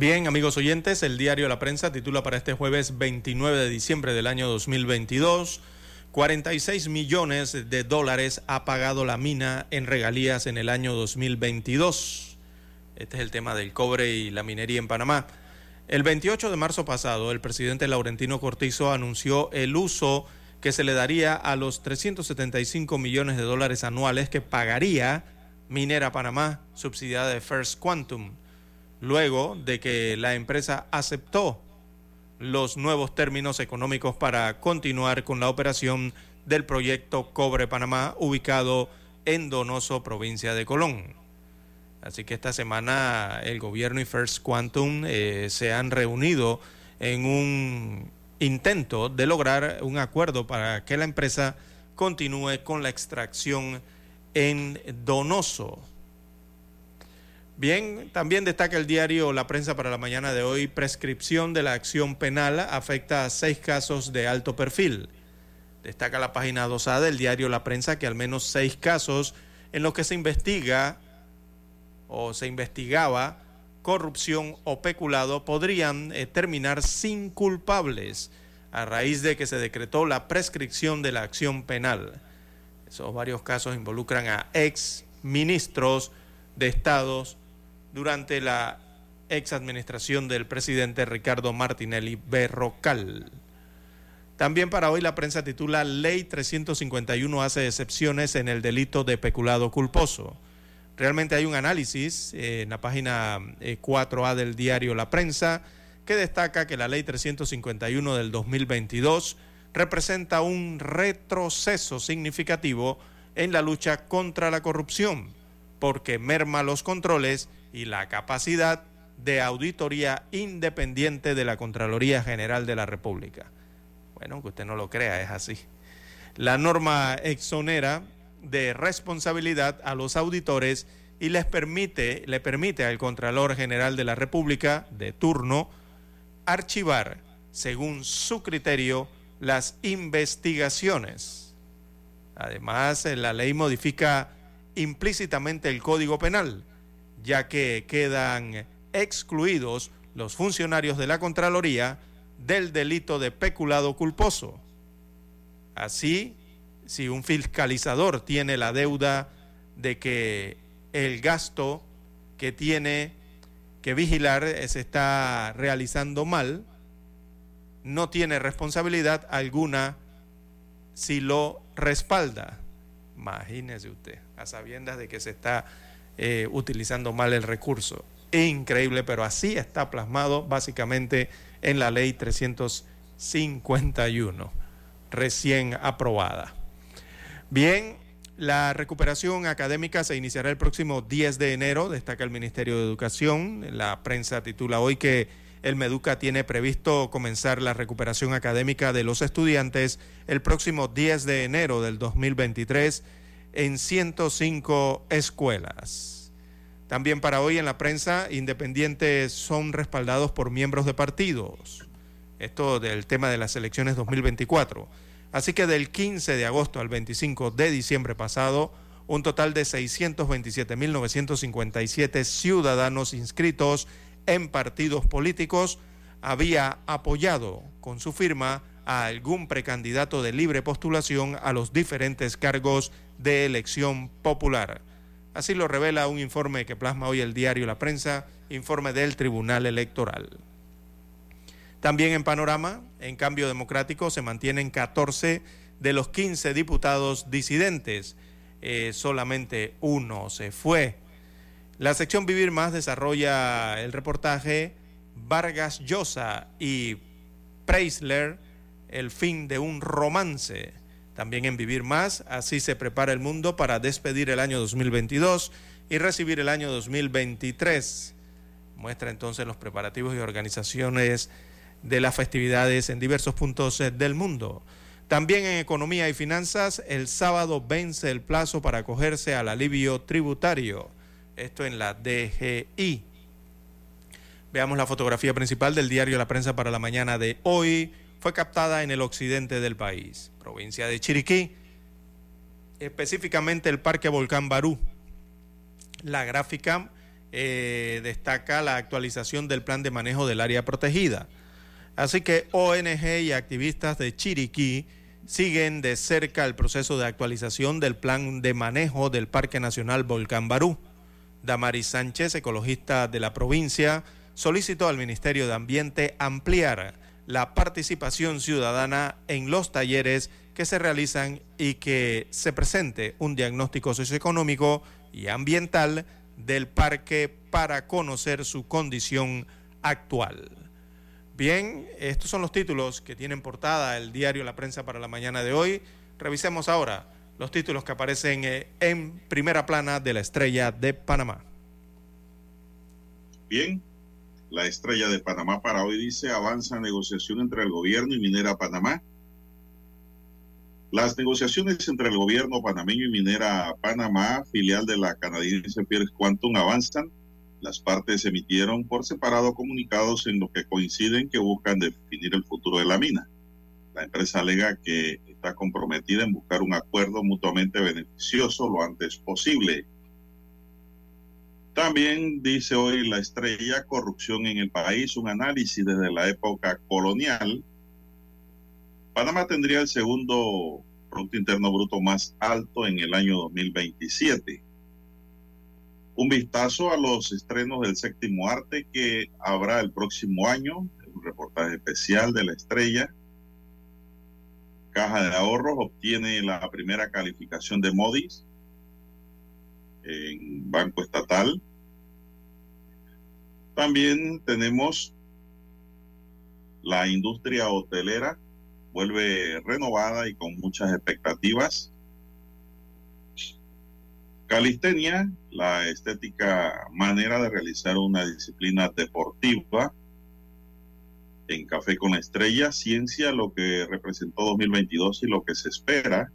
Speaker 4: Bien, amigos oyentes, el diario La Prensa titula para este jueves 29 de diciembre del año 2022, 46 millones de dólares ha pagado la mina en regalías en el año 2022. Este es el tema del cobre y la minería en Panamá. El 28 de marzo pasado, el presidente Laurentino Cortizo anunció el uso que se le daría a los 375 millones de dólares anuales que pagaría Minera Panamá, subsidiada de First Quantum luego de que la empresa aceptó los nuevos términos económicos para continuar con la operación del proyecto Cobre Panamá ubicado en Donoso, provincia de Colón. Así que esta semana el gobierno y First Quantum eh, se han reunido en un intento de lograr un acuerdo para que la empresa continúe con la extracción en Donoso. Bien, también destaca el diario La Prensa para la mañana de hoy, prescripción de la acción penal afecta a seis casos de alto perfil. Destaca la página 2A del diario La Prensa que al menos seis casos en los que se investiga o se investigaba corrupción o peculado podrían eh, terminar sin culpables a raíz de que se decretó la prescripción de la acción penal. Esos varios casos involucran a ex ministros de estados durante la ex administración del presidente Ricardo Martinelli Berrocal. También para hoy la prensa titula Ley 351 hace excepciones en el delito de peculado culposo. Realmente hay un análisis eh, en la página 4A eh, del diario La Prensa que destaca que la Ley 351 del 2022 representa un retroceso significativo en la lucha contra la corrupción porque merma los controles y la capacidad de auditoría independiente de la Contraloría General de la República. Bueno, que usted no lo crea, es así. La norma exonera de responsabilidad a los auditores y les permite, le permite al Contralor General de la República de turno archivar, según su criterio, las investigaciones. Además, la ley modifica implícitamente el Código Penal ya que quedan excluidos los funcionarios de la Contraloría del delito de peculado culposo. Así, si un fiscalizador tiene la deuda de que el gasto que tiene que vigilar se está realizando mal, no tiene responsabilidad alguna si lo respalda. Imagínese usted, a sabiendas de que se está eh, utilizando mal el recurso. Increíble, pero así está plasmado básicamente en la ley 351, recién aprobada. Bien, la recuperación académica se iniciará el próximo 10 de enero, destaca el Ministerio de Educación. La prensa titula hoy que el Meduca tiene previsto comenzar la recuperación académica de los estudiantes el próximo 10 de enero del 2023 en 105 escuelas. También para hoy en la prensa, independientes son respaldados por miembros de partidos. Esto del tema de las elecciones 2024. Así que del 15 de agosto al 25 de diciembre pasado, un total de 627.957 ciudadanos inscritos en partidos políticos había apoyado con su firma a algún precandidato de libre postulación a los diferentes cargos de elección popular. Así lo revela un informe que plasma hoy el diario La Prensa, informe del Tribunal Electoral. También en panorama, en cambio democrático, se mantienen 14 de los 15 diputados disidentes. Eh, solamente uno se fue. La sección Vivir Más desarrolla el reportaje Vargas Llosa y Preisler, El fin de un romance. También en Vivir Más, así se prepara el mundo para despedir el año 2022 y recibir el año 2023. Muestra entonces los preparativos y organizaciones de las festividades en diversos puntos eh, del mundo. También en economía y finanzas, el sábado vence el plazo para acogerse al alivio tributario. Esto en la DGI. Veamos la fotografía principal del diario La Prensa para la mañana de hoy. Fue captada en el occidente del país, provincia de Chiriquí, específicamente el Parque Volcán Barú. La gráfica eh, destaca la actualización del plan de manejo del área protegida. Así que ONG y activistas de Chiriquí siguen de cerca el proceso de actualización del plan de manejo del Parque Nacional Volcán Barú. Damaris Sánchez, ecologista de la provincia, solicitó al Ministerio de Ambiente ampliar la participación ciudadana en los talleres que se realizan y que se presente un diagnóstico socioeconómico y ambiental del parque para conocer su condición actual. Bien, estos son los títulos que tienen portada el diario La Prensa para la mañana de hoy. Revisemos ahora los títulos que aparecen eh, en primera plana de la estrella de Panamá.
Speaker 2: Bien, la estrella de Panamá para hoy dice avanza negociación entre el gobierno y Minera Panamá. Las negociaciones entre el gobierno panameño y Minera Panamá, filial de la canadiense Pierce Quantum, avanzan las partes emitieron por separado comunicados en los que coinciden que buscan definir el futuro de la mina. La empresa alega que está comprometida en buscar un acuerdo mutuamente beneficioso lo antes posible. También dice hoy la estrella corrupción en el país, un análisis desde la época colonial. Panamá tendría el segundo Producto Interno Bruto más alto en el año 2027 un vistazo a los estrenos del séptimo arte que habrá el próximo año, un reportaje especial de la estrella. Caja de Ahorros obtiene la primera calificación de Modis en Banco Estatal. También tenemos la industria hotelera, vuelve renovada y con muchas expectativas. Calistenia, la estética manera de realizar una disciplina deportiva. En Café con la Estrella, ciencia, lo que representó 2022 y lo que se espera.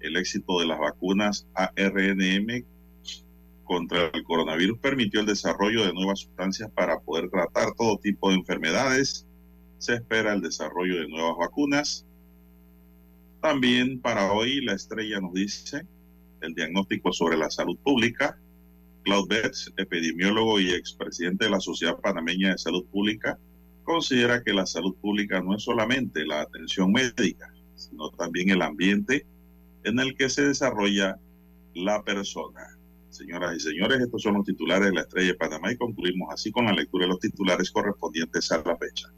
Speaker 2: El éxito de las vacunas ARNM contra el coronavirus permitió el desarrollo de nuevas sustancias para poder tratar todo tipo de enfermedades. Se espera el desarrollo de nuevas vacunas. También para hoy la estrella nos dice el diagnóstico sobre la salud pública. Claude Betts, epidemiólogo y expresidente de la Sociedad Panameña de Salud Pública, considera que la salud pública no es solamente la atención médica, sino también el ambiente en el que se desarrolla la persona. Señoras y señores, estos son los titulares de la Estrella de Panamá y concluimos así con la lectura de los titulares correspondientes a la fecha.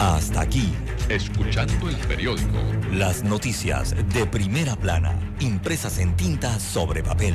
Speaker 1: Hasta aquí.
Speaker 12: Escuchando el periódico.
Speaker 1: Las noticias de primera plana, impresas en tinta sobre papel.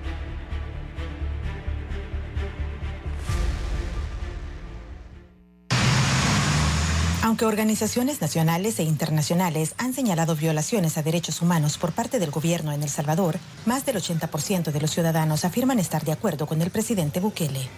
Speaker 13: Aunque organizaciones nacionales e internacionales han señalado violaciones a derechos humanos por parte del gobierno en El Salvador, más del 80% de los ciudadanos afirman estar de acuerdo con el presidente Bukele.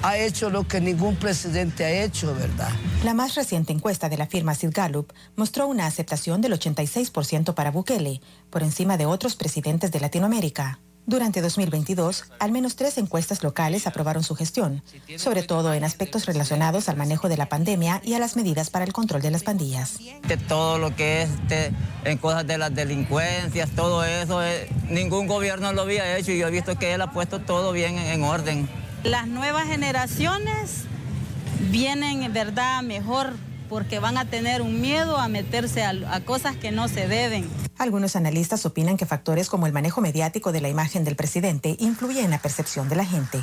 Speaker 14: Ha hecho lo que ningún presidente ha hecho, ¿verdad?
Speaker 13: La más reciente encuesta de la firma Sid Gallup mostró una aceptación del 86% para Bukele, por encima de otros presidentes de Latinoamérica. Durante 2022, al menos tres encuestas locales aprobaron su gestión, sobre todo en aspectos relacionados al manejo de la pandemia y a las medidas para el control de las pandillas.
Speaker 15: De todo lo que es este, en cosas de las delincuencias, todo eso, eh, ningún gobierno lo había hecho y yo he visto que él ha puesto todo bien en, orden.
Speaker 16: Las nuevas generaciones vienen, en verdad, mejor porque van a tener un miedo a meterse a, cosas que no se deben.
Speaker 13: Algunos analistas opinan que factores como el manejo mediático de la imagen del presidente influyen en la percepción de la gente.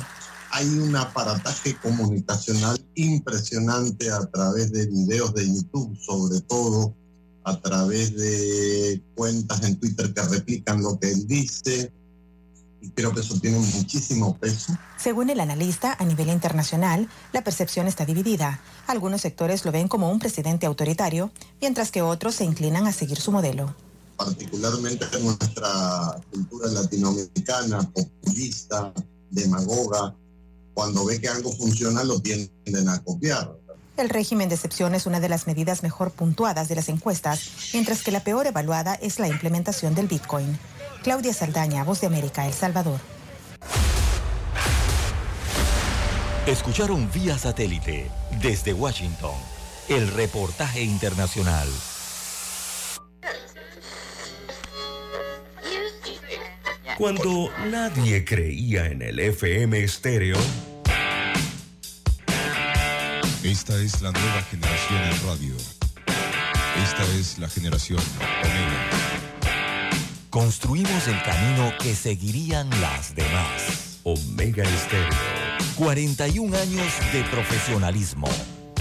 Speaker 17: Hay un aparataje comunicacional impresionante a través de videos de YouTube, sobre todo a través de cuentas en Twitter que replican lo que él dice, y creo que eso tiene muchísimo peso.
Speaker 13: Según el analista, a nivel internacional, la percepción está dividida. Algunos sectores lo ven como un presidente autoritario, mientras que otros se inclinan a seguir su modelo.
Speaker 17: Particularmente en nuestra cultura latinoamericana, populista, demagoga, cuando ve que algo funciona lo tienden a copiar.
Speaker 13: El régimen de excepción es una de las medidas mejor puntuadas de las encuestas, mientras que la peor evaluada es la implementación del Bitcoin. Claudia Saldaña, Voz de América, El Salvador.
Speaker 1: Escucharon vía satélite desde Washington el reportaje internacional.
Speaker 3: Cuando nadie creía en el FM estéreo.
Speaker 18: Esta es la nueva generación en radio. Esta es la generación Omega.
Speaker 1: Construimos el camino que seguirían las demás.
Speaker 3: Omega Estéreo.
Speaker 1: 41 años de profesionalismo,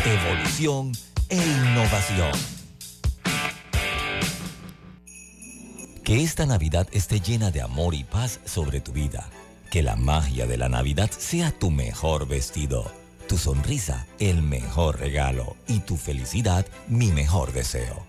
Speaker 1: evolución e innovación. Que esta Navidad esté llena de amor y paz sobre tu vida. Que la magia de la Navidad sea tu mejor vestido, tu sonrisa el mejor regalo y tu felicidad mi mejor deseo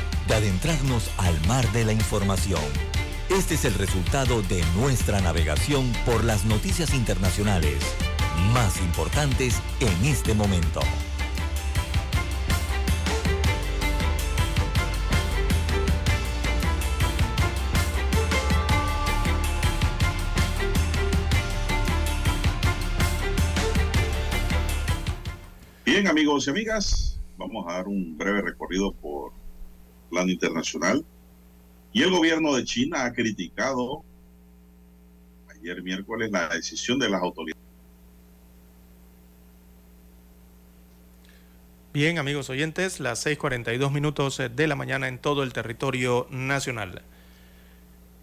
Speaker 1: de adentrarnos al mar de la información. Este es el resultado de nuestra navegación por las noticias internacionales más importantes en este momento.
Speaker 2: Bien, amigos y amigas, vamos a dar un breve recorrido por plano internacional. Y el gobierno de China ha criticado ayer miércoles la decisión de las autoridades.
Speaker 4: Bien, amigos oyentes, las 6:42 minutos de la mañana en todo el territorio nacional.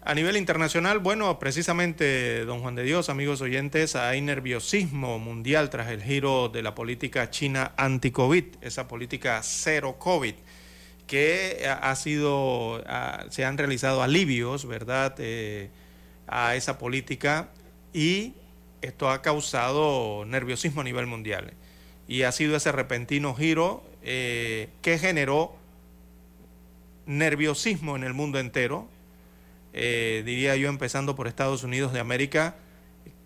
Speaker 4: A nivel internacional, bueno, precisamente, don Juan de Dios, amigos oyentes, hay nerviosismo mundial tras el giro de la política china anti-COVID, esa política cero COVID que ha sido, se han realizado alivios, ¿verdad?, eh, a esa política y esto ha causado nerviosismo a nivel mundial. Y ha sido ese repentino giro eh, que generó nerviosismo en el mundo entero, eh, diría yo empezando por Estados Unidos de América,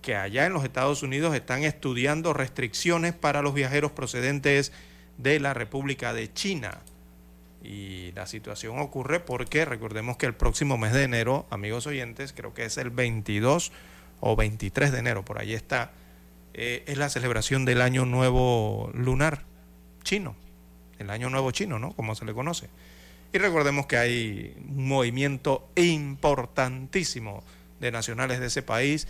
Speaker 4: que allá en los Estados Unidos están estudiando restricciones para los viajeros procedentes de la República de China. Y la situación ocurre porque recordemos que el próximo mes de enero, amigos oyentes, creo que es el 22 o 23 de enero, por ahí está, eh, es la celebración del Año Nuevo Lunar chino, el Año Nuevo chino, ¿no? Como se le conoce. Y recordemos que hay un movimiento importantísimo de nacionales de ese país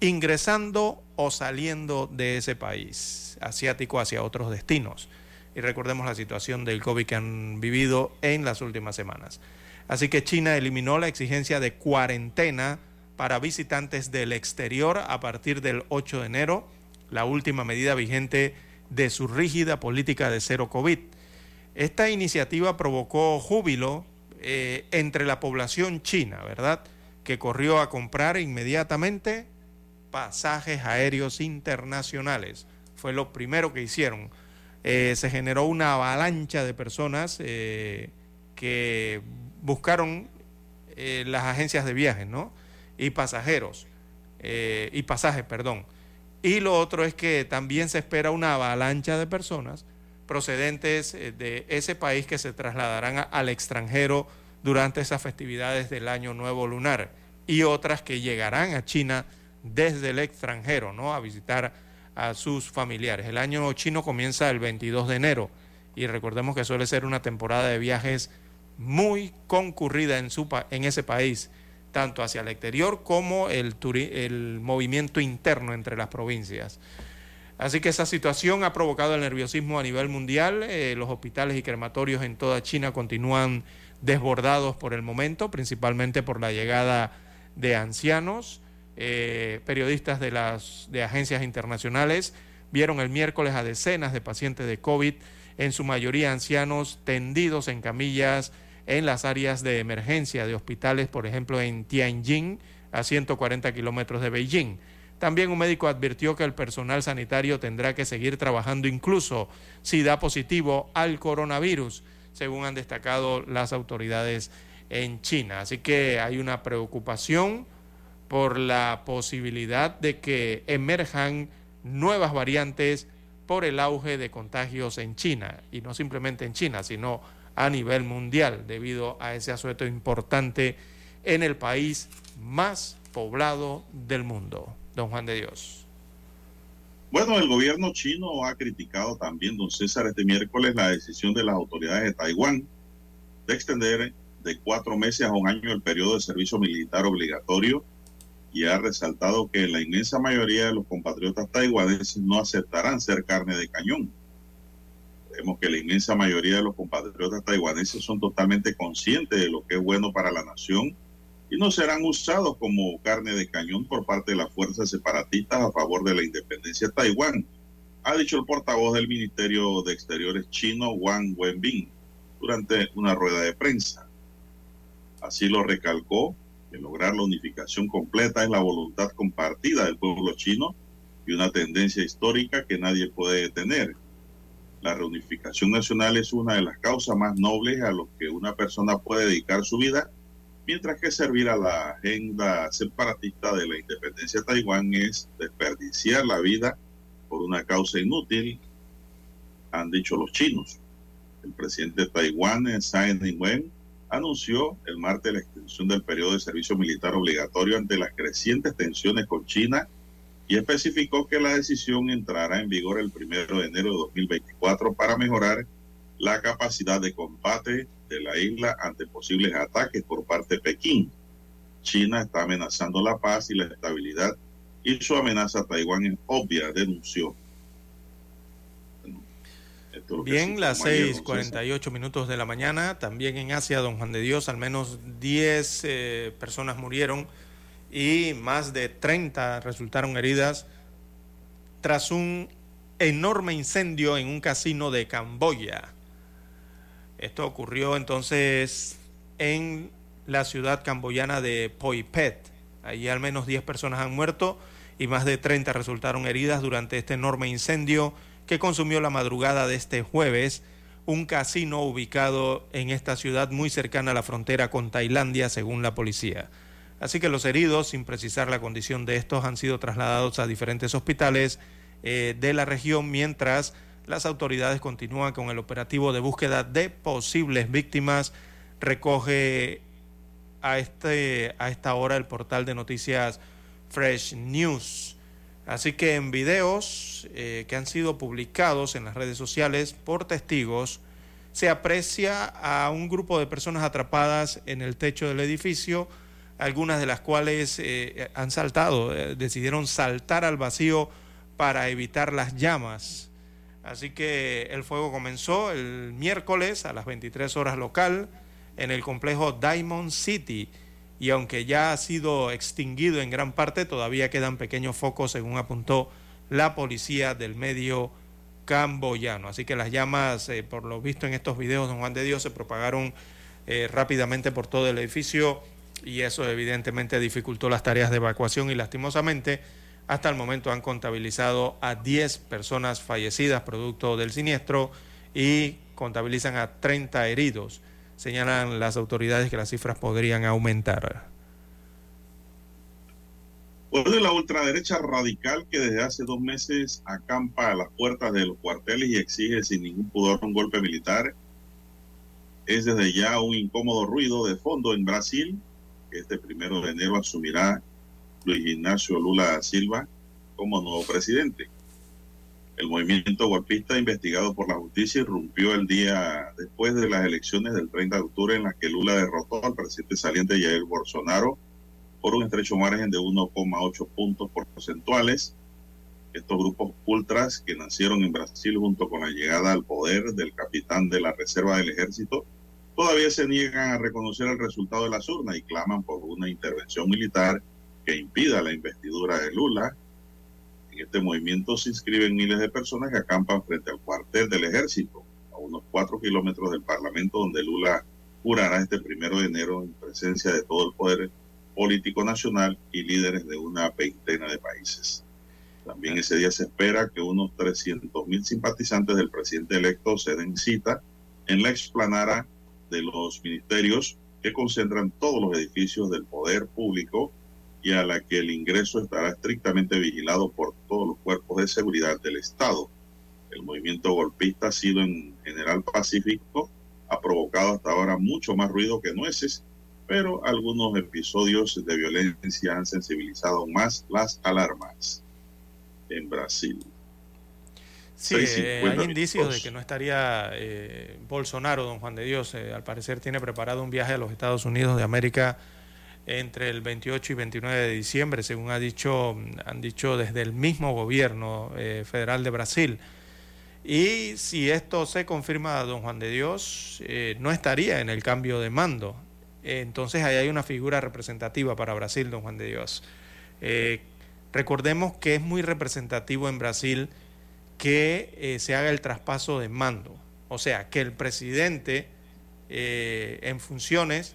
Speaker 4: ingresando o saliendo de ese país asiático hacia otros destinos. Y recordemos la situación del COVID que han vivido en las últimas semanas. Así que China eliminó la exigencia de cuarentena para visitantes del exterior a partir del 8 de enero, la última medida vigente de su rígida política de cero COVID. Esta iniciativa provocó júbilo eh, entre la población china, ¿verdad? Que corrió a comprar inmediatamente pasajes aéreos internacionales. Fue lo primero que hicieron. Eh, se generó una avalancha de personas eh, que buscaron las agencias de viajes, ¿no? Y pasajeros, y pasajes, perdón. Y lo otro es que también se espera una avalancha de personas procedentes eh, de ese país que se trasladarán al extranjero durante esas festividades del Año Nuevo Lunar y otras que llegarán a China desde el extranjero, ¿no? A visitar a sus familiares. El año chino comienza el 22 de enero y recordemos que suele ser una temporada de viajes muy concurrida en, su, en ese país, tanto hacia el exterior como el, el movimiento interno entre las provincias. Así que esa situación ha provocado el nerviosismo a nivel mundial. Eh, los hospitales y crematorios en toda China continúan desbordados por el momento, principalmente por la llegada de ancianos. Eh, periodistas de las de agencias internacionales vieron el miércoles a decenas de pacientes de COVID, en su mayoría ancianos tendidos en camillas en las áreas de emergencia de hospitales, por ejemplo en Tianjin, a 140 kilómetros de Beijing. También un médico advirtió que el personal sanitario tendrá que seguir trabajando incluso si da positivo al coronavirus, según han destacado las autoridades en China. Así que hay una preocupación por la posibilidad de que emerjan nuevas variantes por el auge de contagios en China, y no simplemente en China, sino a nivel mundial, debido a ese asueto importante en el país más poblado del mundo don Juan de Dios.
Speaker 2: Bueno, el gobierno chino ha criticado también, don César, este miércoles la decisión de las autoridades de Taiwán de extender de cuatro meses a un año el periodo de servicio militar obligatorio y ha resaltado que la inmensa mayoría de los compatriotas taiwaneses no aceptarán ser carne de cañón. Vemos que la inmensa mayoría de los compatriotas taiwaneses son totalmente conscientes de lo que es bueno para la nación y no serán usados como carne de cañón por parte de las fuerzas separatistas a favor de la independencia de Taiwán, ha dicho el portavoz del Ministerio de Exteriores chino Wang Wenbin durante una rueda de prensa. Así lo recalcó lograr la unificación completa es la voluntad compartida del pueblo chino y una tendencia histórica que nadie puede detener. La reunificación nacional es una de las causas más nobles a las que una persona puede dedicar su vida mientras que servir a la agenda separatista de la independencia de Taiwán es desperdiciar la vida por una causa inútil, han dicho los chinos. El presidente de Taiwán, Tsai Ing-wen, anunció el martes la extensión del periodo de servicio militar obligatorio ante las crecientes tensiones con China y especificó que la decisión entrará en vigor el primero de enero de 2024 para mejorar la capacidad de combate de la isla ante posibles ataques por parte de Pekín. China está amenazando la paz y la estabilidad y su amenaza a Taiwán es obvia, denunció.
Speaker 4: Bien, las 6:48 minutos de la mañana. También en Asia, don Juan de Dios, al menos 10 eh, personas murieron y más de 30 resultaron heridas tras un enorme incendio en un casino de Camboya. Esto ocurrió entonces en la ciudad camboyana de Poipet. Allí al menos 10 personas han muerto y más de 30 resultaron heridas durante este enorme incendio que consumió la madrugada de este jueves un casino ubicado en esta ciudad muy cercana a la frontera con Tailandia, según la policía. Así que los heridos, sin precisar la condición de estos, han sido trasladados a diferentes hospitales eh, de la región, mientras las autoridades continúan con el operativo de búsqueda de posibles víctimas. Recoge a, este, a esta hora el portal de noticias Fresh News. Así que en videos eh, que han sido publicados en las redes sociales por testigos, se aprecia a un grupo de personas atrapadas en el techo del edificio, algunas de las cuales eh, han saltado, eh, decidieron saltar al vacío para evitar las llamas. Así que el fuego comenzó el miércoles a las 23 horas local en el complejo Diamond City y aunque ya ha sido extinguido en gran parte, todavía quedan pequeños focos, según apuntó la policía del medio camboyano. Así que las llamas, eh, por lo visto en estos videos, don Juan de Dios, se propagaron eh, rápidamente por todo el edificio y eso evidentemente dificultó las tareas de evacuación y lastimosamente hasta el momento han contabilizado a 10 personas fallecidas producto del siniestro y contabilizan a 30 heridos. Señalan las autoridades que las cifras podrían aumentar.
Speaker 2: de la ultraderecha radical que desde hace dos meses acampa a las puertas de los cuarteles y exige sin ningún pudor un golpe militar, es desde ya un incómodo ruido de fondo en Brasil, que este primero de enero asumirá Luis Ignacio Lula da Silva como nuevo presidente. El movimiento golpista investigado por la justicia irrumpió el día después de las elecciones del 30 de octubre en las que Lula derrotó al presidente saliente Jair Bolsonaro por un estrecho margen de 1,8 puntos porcentuales. Estos grupos ultras que nacieron en Brasil junto con la llegada al poder del capitán de la Reserva del Ejército todavía se niegan a reconocer el resultado de las urnas y claman por una intervención militar que impida la investidura de Lula. En este movimiento se inscriben miles de personas que acampan frente al cuartel del ejército, a unos cuatro kilómetros del Parlamento, donde Lula jurará este primero de enero en presencia de todo el poder político nacional y líderes de una veintena de países. También ese día se espera que unos 300.000 simpatizantes del presidente electo se den cita en la explanada de los ministerios que concentran todos los edificios del poder público y a la que el ingreso estará estrictamente vigilado por todos los cuerpos de seguridad del Estado. El movimiento golpista ha sido en general pacífico, ha provocado hasta ahora mucho más ruido que nueces, pero algunos episodios de violencia han sensibilizado más las alarmas en Brasil.
Speaker 4: Sí, eh, hay indicios de que no estaría eh, Bolsonaro, don Juan de Dios. Eh, al parecer tiene preparado un viaje a los Estados Unidos de América entre el 28 y 29 de diciembre, según ha dicho, han dicho desde el mismo gobierno eh, federal de Brasil. Y si esto se confirma, don Juan de Dios, eh, no estaría en el cambio de mando. entonces ahí hay una figura representativa para Brasil, don Juan de Dios. Eh, recordemos que es muy representativo en Brasil que se haga el traspaso de mando. O sea, que el presidente en funciones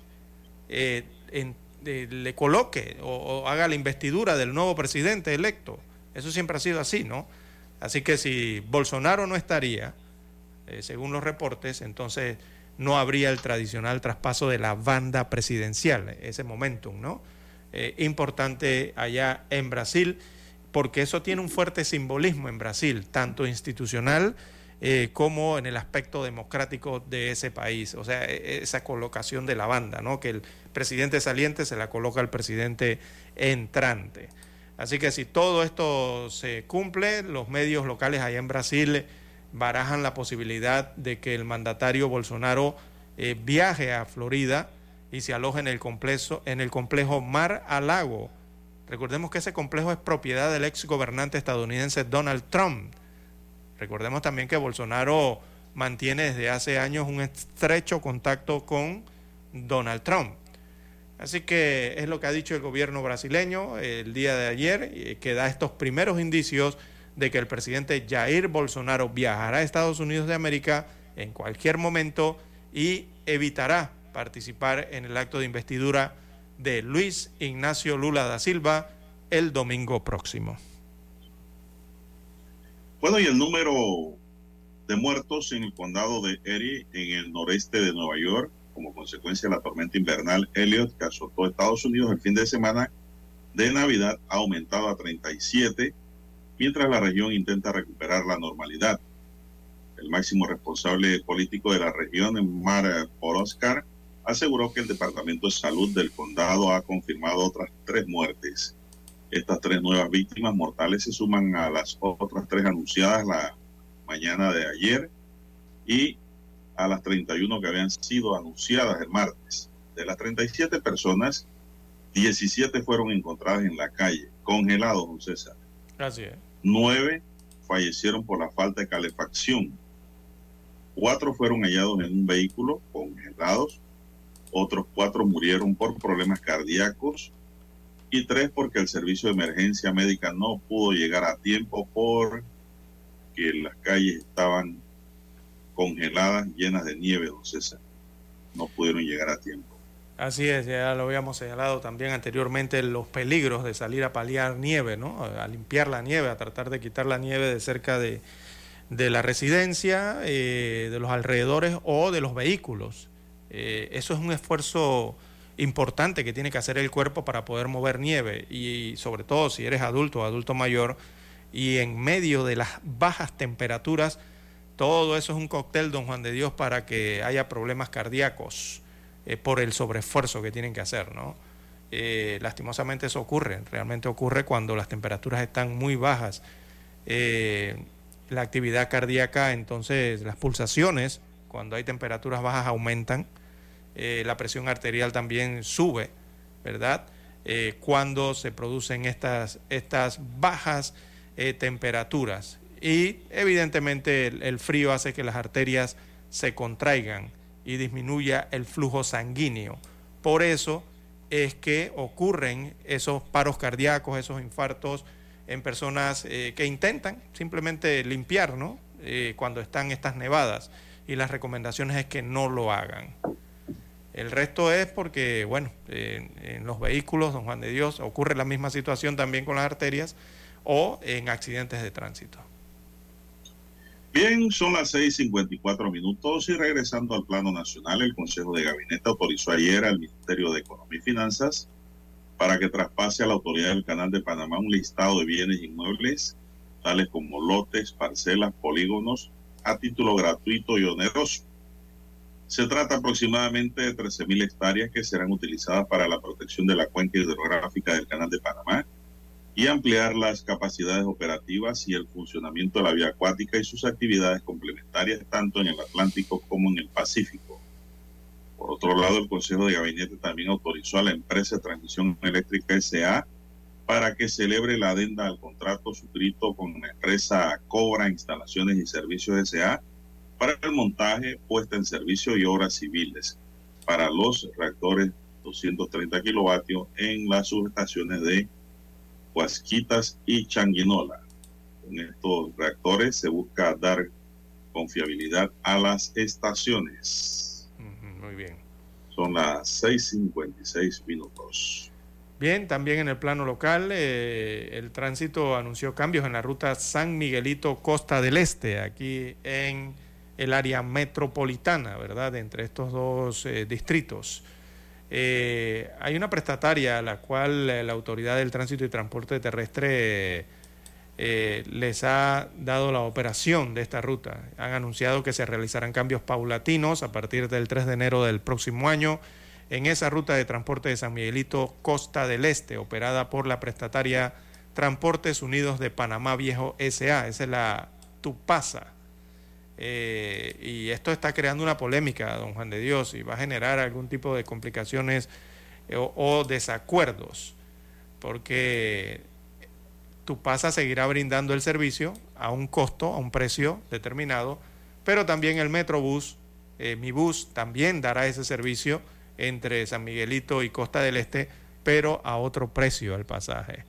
Speaker 4: en, le coloque o, haga la investidura del nuevo presidente electo. Eso siempre ha sido así, ¿no? Así que si Bolsonaro no estaría, eh, según los reportes, entonces no habría el tradicional traspaso de la banda presidencial, ese momentum, ¿no? Eh, importante allá en Brasil, porque eso tiene un fuerte simbolismo en Brasil, tanto institucional, eh, como en el aspecto democrático de ese país. O sea, e, e, esa colocación de la banda, ¿no? Que el presidente saliente se la coloca al presidente entrante. Así que si todo esto se cumple, los medios locales allá en Brasil barajan la posibilidad de que el mandatario Bolsonaro eh, viaje a Florida y se aloje en el complejo, en el complejo Mar a Lago. Recordemos que ese complejo es propiedad del ex gobernante estadounidense Donald Trump Recordemos también que Bolsonaro mantiene desde hace años un estrecho contacto con Donald Trump. Así que es lo que ha dicho el gobierno brasileño el día de ayer, que da estos primeros indicios de que el presidente Jair Bolsonaro viajará a Estados Unidos de América en cualquier momento y evitará participar en el acto de investidura de Luis Ignacio Lula da Silva el domingo próximo.
Speaker 2: Bueno, y el número de muertos en el condado de Erie, en el noreste de Nueva York, como consecuencia de la tormenta invernal Elliot que azotó Estados Unidos el fin de semana de Navidad, ha aumentado a 37, mientras la región intenta recuperar la normalidad. El máximo responsable político de la región, Mar Oscar, aseguró que el Departamento de Salud del condado ha confirmado otras tres muertes. Estas tres nuevas víctimas mortales se suman a las otras tres anunciadas la mañana de ayer y a las 31 que habían sido anunciadas el martes. De las 37 personas, 17 fueron encontradas en la calle, congelados, don César.
Speaker 4: Así
Speaker 2: Nueve fallecieron por la falta de calefacción. Cuatro fueron hallados en un vehículo congelados, otros cuatro murieron por problemas cardíacos y tres porque el servicio de emergencia médica no pudo llegar a tiempo porque las calles estaban congeladas, llenas de nieve, don César. No pudieron llegar a tiempo.
Speaker 4: Así es, ya lo habíamos señalado también anteriormente, los peligros de salir a paliar nieve, ¿no? A limpiar la nieve, a tratar de quitar la nieve de cerca de, de la residencia, eh, de los alrededores o de los vehículos. Eh, eso es un esfuerzo importante que tiene que hacer el cuerpo para poder mover nieve y sobre todo si eres adulto o adulto mayor y en medio de las bajas temperaturas, todo eso es un cóctel, don Juan de Dios, para que haya problemas cardíacos eh, por el sobreesfuerzo que tienen que hacer, ¿no? Eh, lastimosamente eso ocurre, realmente ocurre cuando las temperaturas están muy bajas. Eh, la actividad cardíaca, entonces las pulsaciones, cuando hay temperaturas bajas, aumentan. La presión arterial también sube, ¿verdad? cuando se producen estas, estas bajas temperaturas. Y evidentemente el frío hace que las arterias se contraigan y disminuya el flujo sanguíneo. Por eso es que ocurren esos paros cardíacos, esos infartos en personas eh, que intentan simplemente limpiar, ¿no? Eh, cuando están estas nevadas. Y las recomendaciones es que no lo hagan. El resto es porque, bueno, en los vehículos, don Juan de Dios, ocurre la misma situación también con las arterias o en accidentes de tránsito.
Speaker 2: Bien, son las 6:54 minutos y regresando al plano nacional, el Consejo de Gabinete autorizó ayer al Ministerio de Economía y Finanzas para que traspase a la autoridad del Canal de Panamá un listado de bienes inmuebles, tales como lotes, parcelas, polígonos, a título gratuito y oneroso. Se trata aproximadamente de 13.000 hectáreas que serán utilizadas para la protección de la cuenca hidrográfica del Canal de Panamá y ampliar las capacidades operativas y el funcionamiento de la vía acuática y sus actividades complementarias tanto en el Atlántico como en el Pacífico. Por otro lado, el Consejo de Gabinete también autorizó a la empresa de transmisión eléctrica SA para que celebre la adenda al contrato suscrito con la empresa Cobra Instalaciones y Servicios SA para el montaje, puesta en servicio y obras civiles para los reactores 230 kilovatios en las subestaciones de Huasquitas y Changuinola. Con estos reactores se busca dar confiabilidad a las estaciones.
Speaker 4: Muy bien.
Speaker 2: Son las 6.56 minutos.
Speaker 4: Bien, también en el plano local, eh, el tránsito anunció cambios en la ruta San Miguelito Costa del Este, aquí en el área metropolitana, ¿verdad? Entre estos dos eh, distritos. Eh, hay una prestataria a la cual eh, la Autoridad del Tránsito y Transporte Terrestre les ha dado la operación de esta ruta. Han anunciado que se realizarán cambios paulatinos a partir del 3 de enero del próximo año en esa ruta de transporte de San Miguelito Costa del Este, operada por la prestataria Transportes Unidos de Panamá Viejo SA. Esa es la Tupasa. Eh, y esto está creando una polémica, don Juan de Dios, y va a generar algún tipo de complicaciones eh, o, desacuerdos, porque tu pasa seguirá brindando el servicio a un costo, a un precio determinado, pero también el Metrobús, eh, mi bus, también dará ese servicio entre San Miguelito y Costa del Este, pero a otro precio el pasaje.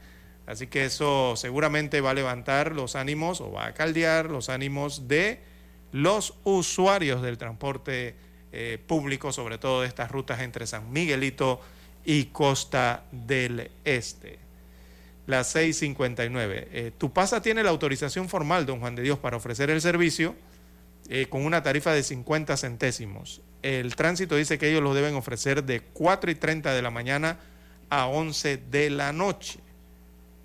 Speaker 4: Así que eso seguramente va a levantar los ánimos o va a caldear los ánimos de los usuarios del transporte eh, público, sobre todo de estas rutas entre San Miguelito y Costa del Este. La 659. Eh, tu pasa tiene la autorización formal, don Juan de Dios, para ofrecer el servicio eh, con una tarifa de 50 centésimos. El tránsito dice que ellos lo deben ofrecer de 4 y 30 de la mañana a 11 de la noche,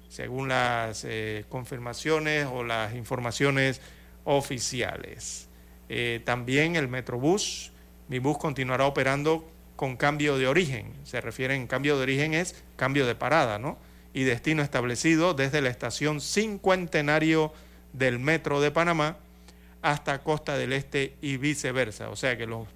Speaker 4: según las confirmaciones o las informaciones oficiales. Eh, también el Metrobús, mi bus continuará operando con cambio de origen. Se refiere en cambio de origen es cambio de parada, ¿no? Y destino establecido desde la estación Cincuentenario del Metro de Panamá hasta Costa del Este y viceversa. O sea que los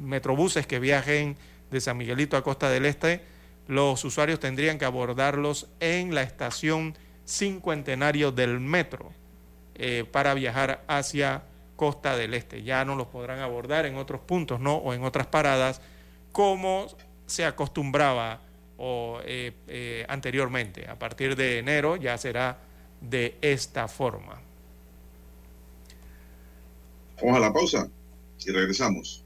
Speaker 4: metrobuses que viajen de San Miguelito a Costa del Este, los usuarios tendrían que abordarlos en la estación Cincuentenario del Metro eh, para viajar hacia Costa del Este. Ya no los podrán abordar en otros puntos, ¿no? O en otras paradas, como se acostumbraba o, eh, eh, anteriormente. A partir de enero ya será de esta forma.
Speaker 2: Vamos a la pausa y regresamos.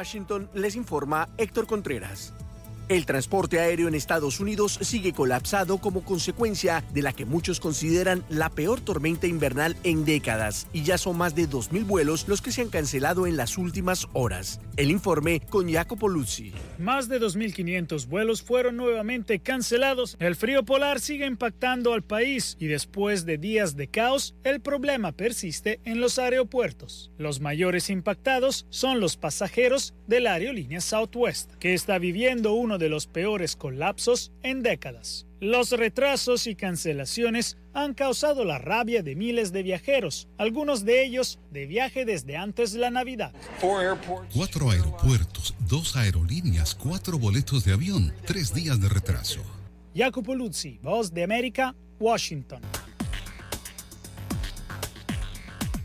Speaker 19: Washington les informa Héctor Contreras. El transporte aéreo en Estados Unidos sigue colapsado como consecuencia de la que muchos consideran la peor tormenta invernal en décadas, y ya son más de 2.000 vuelos los que se han cancelado en las últimas horas. El informe con Jacopo Luzzi.
Speaker 20: Más de 2.500 vuelos fueron nuevamente cancelados. El frío polar sigue impactando al país y después de días de caos, el problema persiste en los aeropuertos. Los mayores impactados son los pasajeros de la aerolínea Southwest, que está viviendo uno de los peores colapsos en décadas. Los retrasos y cancelaciones han causado la rabia de miles de viajeros, algunos de ellos de viaje desde antes de la Navidad.
Speaker 18: Cuatro aeropuertos, dos aerolíneas, cuatro boletos de avión, tres días de retraso.
Speaker 20: Jacopo Luzzi, Voz de América, Washington.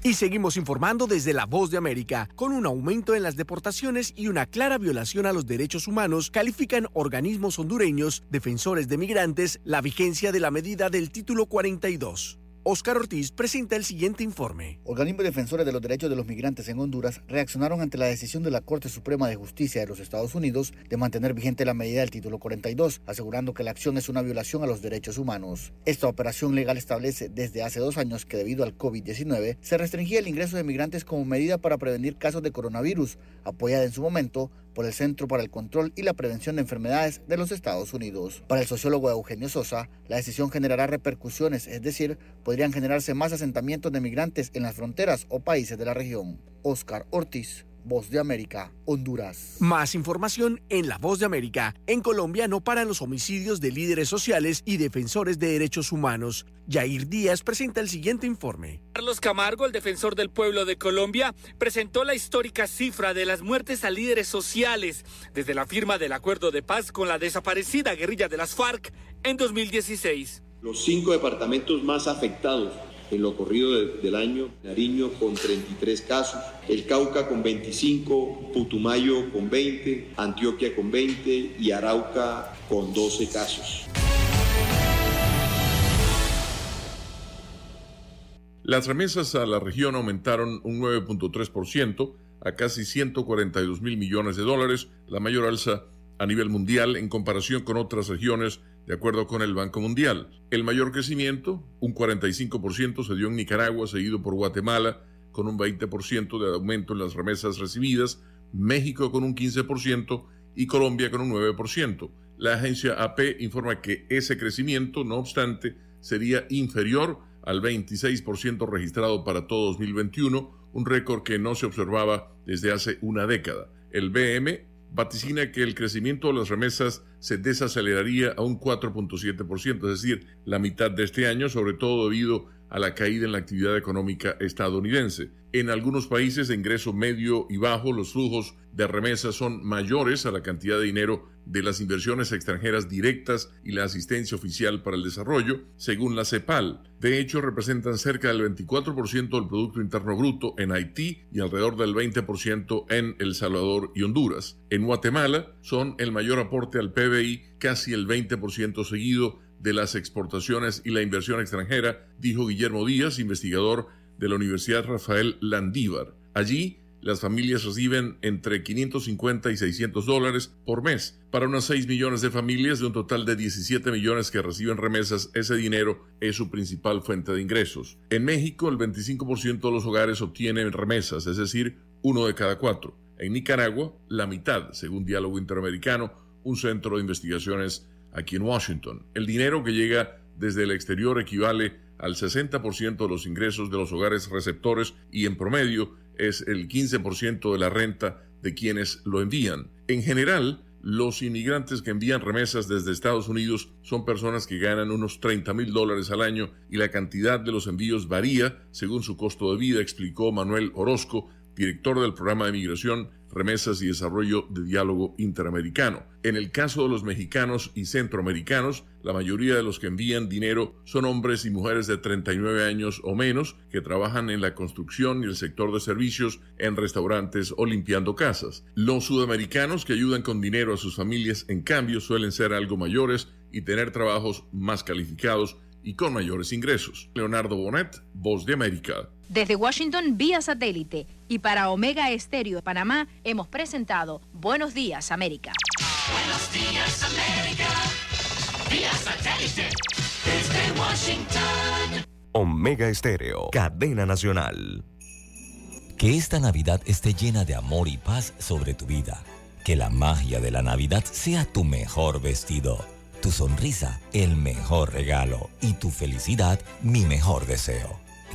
Speaker 19: Y seguimos informando desde La Voz de América. Con un aumento en las deportaciones y una clara violación a los derechos humanos, califican organismos hondureños, defensores de migrantes, la vigencia de la medida del título 42. Oscar Ortiz presenta el siguiente informe.
Speaker 21: Organismos defensores de los derechos de los migrantes en Honduras reaccionaron ante la decisión de la Corte Suprema de Justicia de los Estados Unidos de mantener vigente la medida del título 42, asegurando que la acción es una violación a los derechos humanos. Esta operación legal establece desde hace dos años que debido al COVID-19 se restringía el ingreso de migrantes como medida para prevenir casos de coronavirus, apoyada en su momento por el Centro para el Control y la Prevención de Enfermedades de los Estados Unidos. Para el sociólogo Eugenio Sosa, la decisión generará repercusiones, es decir, podrían generarse más asentamientos de migrantes en las fronteras o países de la región. Oscar Ortiz. Voz de América, Honduras.
Speaker 19: Más información en La Voz de América. En Colombia no paran los homicidios de líderes sociales y defensores de derechos humanos. Yair Díaz presenta el siguiente informe.
Speaker 22: Carlos Camargo, el defensor del pueblo de Colombia, presentó la histórica cifra de las muertes a líderes sociales desde la firma del acuerdo de paz con la desaparecida guerrilla de las FARC en 2016.
Speaker 23: Los cinco departamentos más afectados en lo corrido de- del año, Nariño con 33 casos, el Cauca con 25, Putumayo con 20, Antioquia con 20 y Arauca con 12 casos.
Speaker 10: Las remesas a la región aumentaron un 9.3% a casi 142 mil millones de dólares, la mayor alza a nivel mundial en comparación con otras regiones, de acuerdo con el Banco Mundial. El mayor crecimiento, un 45%, se dio en Nicaragua, seguido por Guatemala, con un 20% de aumento en las remesas recibidas, México con un 15% y Colombia con un 9%. La agencia AP informa que ese crecimiento, no obstante, sería inferior al 26% registrado para todo 2021, un récord que no se observaba desde hace una década. El BM vaticina que el crecimiento de las remesas se desaceleraría a un 4.7%, es decir, la mitad de este año, sobre todo debido a la caída en la actividad económica estadounidense. En algunos países de ingreso medio y bajo, los flujos de remesas son mayores a la cantidad de dinero de las inversiones extranjeras directas y la asistencia oficial para el desarrollo, según la CEPAL. De hecho, representan cerca del 24% del Producto Interno Bruto en Haití y alrededor del 20% en El Salvador y Honduras. En Guatemala son el mayor aporte al PBI, casi el 20% seguido de las exportaciones y la inversión extranjera, dijo Guillermo Díaz, investigador de la Universidad Rafael Landívar. Allí, las familias reciben entre 550 y 600 dólares por mes. Para unas 6 millones de familias de un total de 17 millones que reciben remesas, ese dinero es su principal fuente de ingresos. En México, el 25% de los hogares obtienen remesas, es decir, uno de cada cuatro. En Nicaragua, la mitad, según Diálogo Interamericano, un centro de investigaciones aquí en Washington. El dinero que llega desde el exterior equivale al 60% de los ingresos de los hogares receptores y en promedio es el 15% de la renta de quienes lo envían. En general, los inmigrantes que envían remesas desde Estados Unidos son personas que ganan unos 30 mil dólares al año y la cantidad de los envíos varía según su costo de vida, explicó Manuel Orozco, director del programa de migración remesas y desarrollo de diálogo interamericano. En el caso de los mexicanos y centroamericanos, la mayoría de los que envían dinero son hombres y mujeres de 39 años o menos que trabajan en la construcción y el sector de servicios, en restaurantes o limpiando casas. Los sudamericanos que ayudan con dinero a sus familias, en cambio, suelen ser algo mayores y tener trabajos más calificados y con mayores ingresos. Leonardo Bonet, Voz de América.
Speaker 24: Desde Washington vía satélite y para Omega Estéreo de Panamá hemos presentado Buenos Días América.
Speaker 25: Buenos días, América. Vía satélite. Desde Washington.
Speaker 3: Omega Estéreo, cadena nacional.
Speaker 1: Que esta Navidad esté llena de amor y paz sobre tu vida. Que la magia de la Navidad sea tu mejor vestido, tu sonrisa el mejor regalo y tu felicidad mi mejor deseo.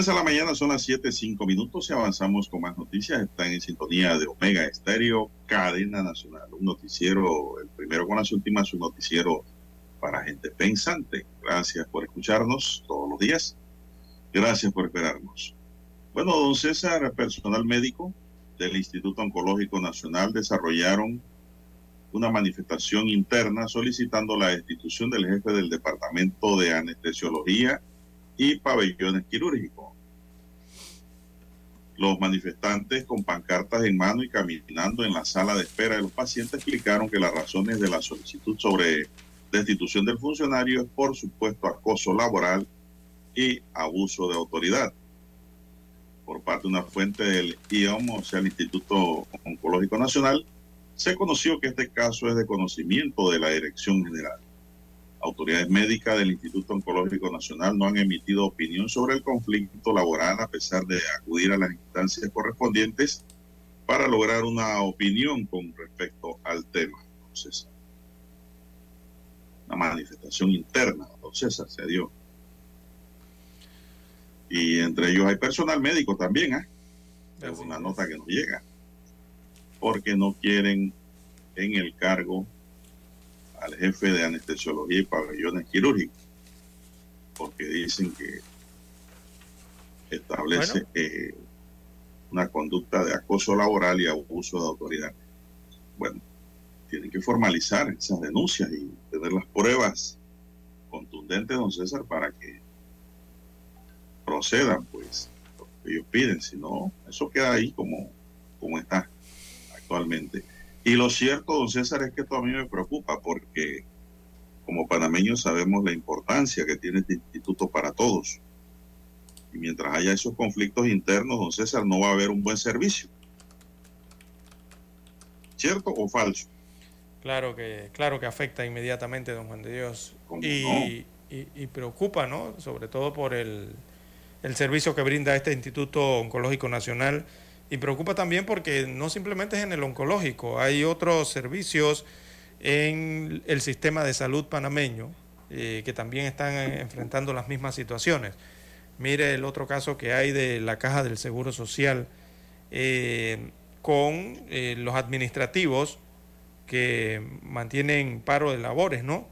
Speaker 2: Avanza la mañana, son las 7, 5 minutos y avanzamos con más noticias. Están en sintonía de Omega Estéreo, cadena nacional. Un noticiero, el primero con las últimas, un noticiero para gente pensante. Gracias por escucharnos todos los días. Gracias por esperarnos. Bueno, don César, personal médico del Instituto Oncológico Nacional desarrollaron una manifestación interna solicitando la destitución del jefe del Departamento de Anestesiología y Pabellones Quirúrgicos. Los manifestantes con pancartas en mano y caminando en la sala de espera de los pacientes explicaron que las razones de la solicitud sobre destitución del funcionario es por supuesto acoso laboral y abuso de autoridad. Por parte de una fuente del IOM, o sea, el Instituto Oncológico Nacional, se conoció que este caso es de conocimiento de la Dirección General. Autoridades médicas del Instituto Oncológico Nacional no han emitido opinión sobre el conflicto laboral a pesar de acudir a las instancias correspondientes para lograr una opinión con respecto al tema. Don César. Una manifestación interna, don César, se dio. Y entre ellos hay personal médico también, ¿ah? Es una nota que nos llega. Porque no quieren en el cargo al jefe de anestesiología y pabellones quirúrgicos, porque dicen que establece eh, una conducta de acoso laboral y abuso de autoridad. Bueno, tienen que formalizar esas denuncias y tener las pruebas contundentes, don César, para que procedan, pues, lo que ellos piden. Si no, eso queda ahí como, como está actualmente. Y lo cierto, don César, es que esto a mí me preocupa porque como panameños sabemos la importancia que tiene este instituto para todos. Y mientras haya esos conflictos internos, don César, no va a haber un buen servicio. ¿Cierto o falso?
Speaker 4: Claro que, claro que afecta inmediatamente, don Juan de Dios.
Speaker 2: ¿Cómo
Speaker 4: Y,
Speaker 2: no?
Speaker 4: y- y preocupa, ¿no? Sobre todo por el, el servicio que brinda este Instituto Oncológico Nacional. Y preocupa también porque no simplemente es en el oncológico, hay otros servicios en el sistema de salud panameño, eh, que también están eh, enfrentando las mismas situaciones. Mire el otro caso que hay de la Caja del Seguro Social eh, con los administrativos que mantienen paro de labores, ¿no?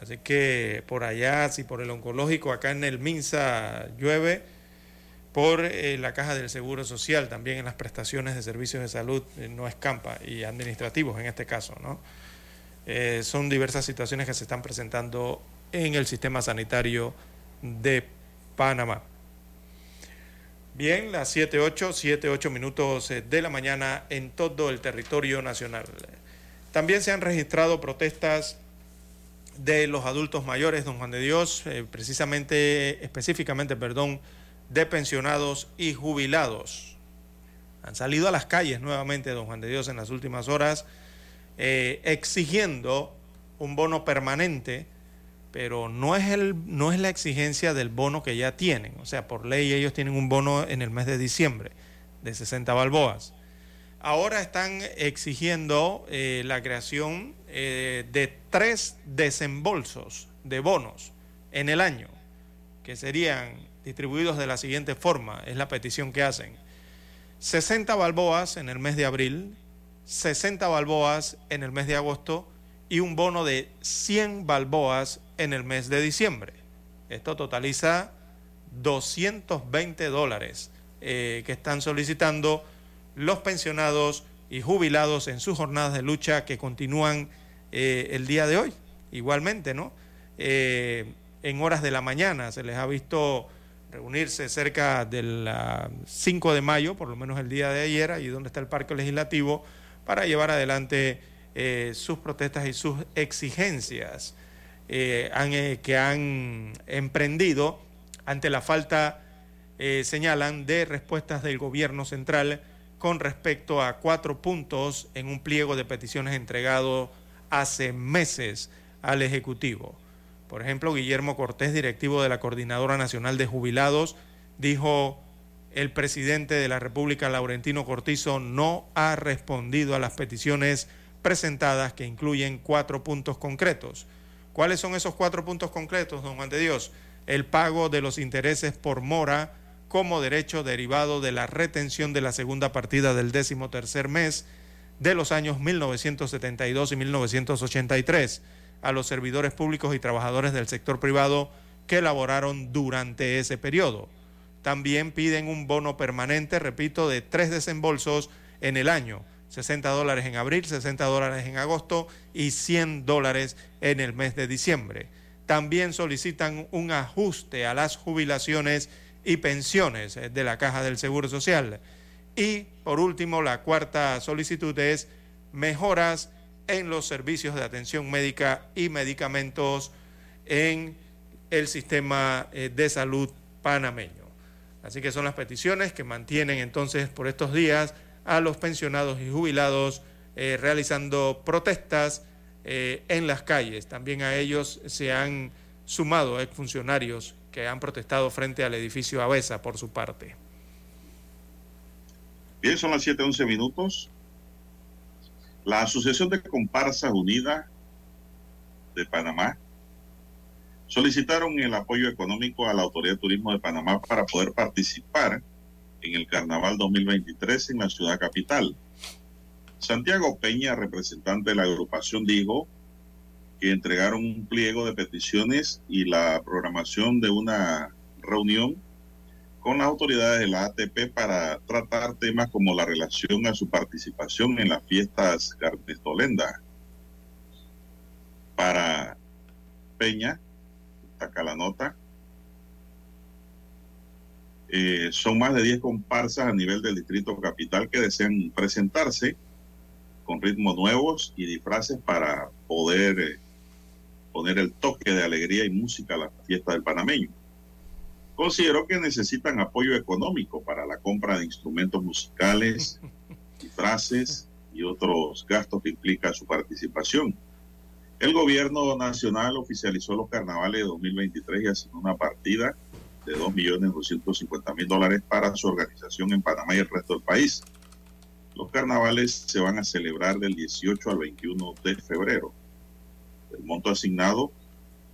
Speaker 4: Así que por allá, si por el oncológico, acá en el MINSA llueve, por eh, la caja del Seguro Social, también en las prestaciones de servicios de salud eh, no escampa, y administrativos en este caso, ¿no? Eh, son diversas situaciones que se están presentando en el sistema sanitario de Panamá. Bien, las 7, 8, 7, 8 minutos de la mañana en todo el territorio nacional. También se han registrado protestas de los adultos mayores, don Juan de Dios, precisamente, específicamente, perdón, de pensionados y jubilados. Han salido a las calles nuevamente, don Juan de Dios, en las últimas horas, eh, exigiendo un bono permanente, pero no es, el, no es la exigencia del bono que ya tienen. O sea, por ley ellos tienen un bono en el mes de diciembre de 60 balboas. Ahora están exigiendo eh, la creación eh, de tres desembolsos de bonos en el año, que serían distribuidos de la siguiente forma, es la petición que hacen. 60 balboas en el mes de abril, 60 balboas en el mes de agosto y un bono de 100 balboas en el mes de diciembre. Esto totaliza 220 dólares eh, que están solicitando los pensionados y jubilados en sus jornadas de lucha que continúan eh, el día de hoy. Igualmente, ¿no? Eh, en horas de la mañana se les ha visto reunirse cerca del 5 de mayo, por lo menos el día de ayer, ahí donde está el Parque Legislativo, para llevar adelante eh, sus protestas y sus exigencias eh, eh, que han emprendido ante la falta, señalan, de respuestas del gobierno central con respecto a cuatro puntos en un pliego de peticiones entregado hace meses al Ejecutivo. Por ejemplo, Guillermo Cortés, directivo de la Coordinadora Nacional de Jubilados, dijo, el presidente de la República, Laurentino Cortizo, no ha respondido a las peticiones presentadas que incluyen cuatro puntos concretos. ¿Cuáles son esos cuatro puntos concretos, don Juan de Dios? El pago de los intereses por mora como derecho derivado de la retención de la segunda partida del décimo tercer mes de los años 1972 y 1983 a los servidores públicos y trabajadores del sector privado que laboraron durante ese periodo. También piden un bono permanente, repito, de tres desembolsos en el año. 60 dólares en abril, 60 dólares en agosto y 100 dólares en el mes de diciembre. También solicitan un ajuste a las jubilaciones y pensiones de la Caja del Seguro Social. Y por último, la cuarta solicitud es mejoras en los servicios de atención médica y medicamentos en el sistema eh, de salud panameño. Así que son las peticiones que mantienen entonces por estos días a los pensionados y jubilados eh, realizando protestas eh, en las calles. También a ellos se han sumado exfuncionarios que han protestado frente al edificio Avesa por su parte.
Speaker 2: Bien, son las 7:11 minutos. La Asociación de Comparsas Unidas de Panamá solicitaron el apoyo económico a la Autoridad de Turismo de Panamá para poder participar en el Carnaval 2023 en la ciudad capital. Santiago Peña, representante de la agrupación, dijo que entregaron un pliego de peticiones y la programación de una reunión con las autoridades de la ATP para tratar temas como la relación a su participación en las fiestas Carnestolenda. Para Peña, acá la nota, eh, son más de 10 comparsas a nivel del distrito capital que desean presentarse con ritmos nuevos y disfraces para poder eh, poner el toque de alegría y música a la fiesta del panameño. Considero que necesitan apoyo económico para la compra de instrumentos musicales, disfraces y otros gastos que implica su participación. El gobierno nacional oficializó los carnavales de 2023 y asignó una partida de 2.250.000 dólares para su organización en Panamá y el resto del país. Los carnavales se van a celebrar del 18 al 21 de febrero. El monto asignado,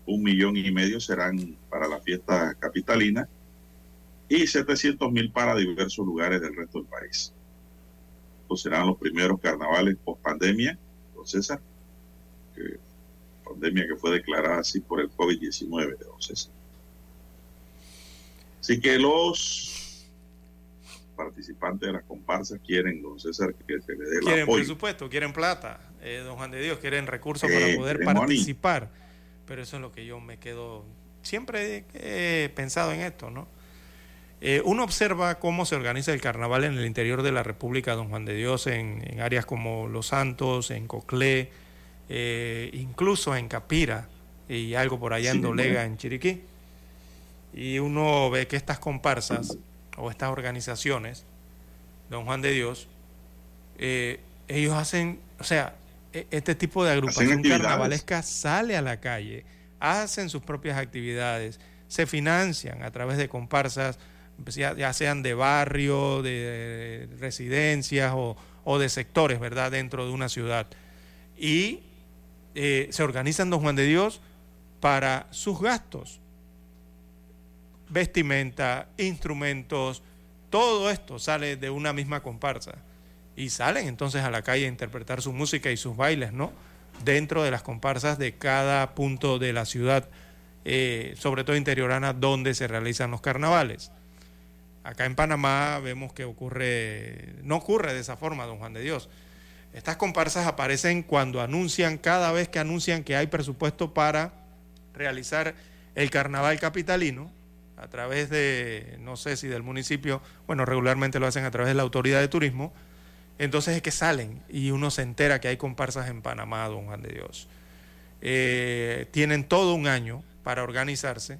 Speaker 2: un millón y medio, serán para la fiesta capitalina y 700 mil para diversos lugares del resto del país. Estos serán los primeros carnavales post pandemia, don César, que, pandemia que fue declarada así por el COVID-19, don César. Así que los participantes de las comparsas quieren, don César, que se le dé el
Speaker 4: Quieren
Speaker 2: apoyo.
Speaker 4: presupuesto, quieren plata, eh, don Juan de Dios, quieren recursos
Speaker 2: Eh,
Speaker 4: para poder
Speaker 2: money.
Speaker 4: Pero eso es lo que yo me quedo. Siempre he pensado en esto, ¿no? Eh, uno observa cómo se organiza el carnaval en el interior de la República, don Juan de Dios, en, en áreas como Los Santos, en Coclé, eh, incluso en Capira y algo por allá
Speaker 2: Sí,
Speaker 4: en Dolega, en Chiriquí. Y uno ve que estas comparsas o estas organizaciones, don Juan de Dios, eh, ellos hacen, o sea, este tipo de agrupación carnavalesca sale a la calle, hacen sus propias actividades, se financian a través de comparsas, pues, ya, ya sean de barrio, de residencias o, o de sectores, ¿verdad?, dentro de una ciudad. Y eh, se organizan, don Juan de Dios, para sus gastos vestimenta, instrumentos, todo esto sale de una misma comparsa. Y salen entonces a la calle a interpretar su música y sus bailes, ¿no? Dentro de las comparsas de cada punto de la ciudad, eh, sobre todo interiorana, donde se realizan los carnavales. Acá en Panamá vemos que ocurre, no ocurre de esa forma, don Juan de Dios. Estas comparsas aparecen cuando anuncian, cada vez que anuncian que hay presupuesto para realizar el carnaval capitalino, a través de, no sé si del municipio, bueno, regularmente lo hacen a través de la autoridad de turismo, entonces es que salen y uno se entera que hay comparsas en Panamá, don Juan de Dios. Eh, tienen todo un año para organizarse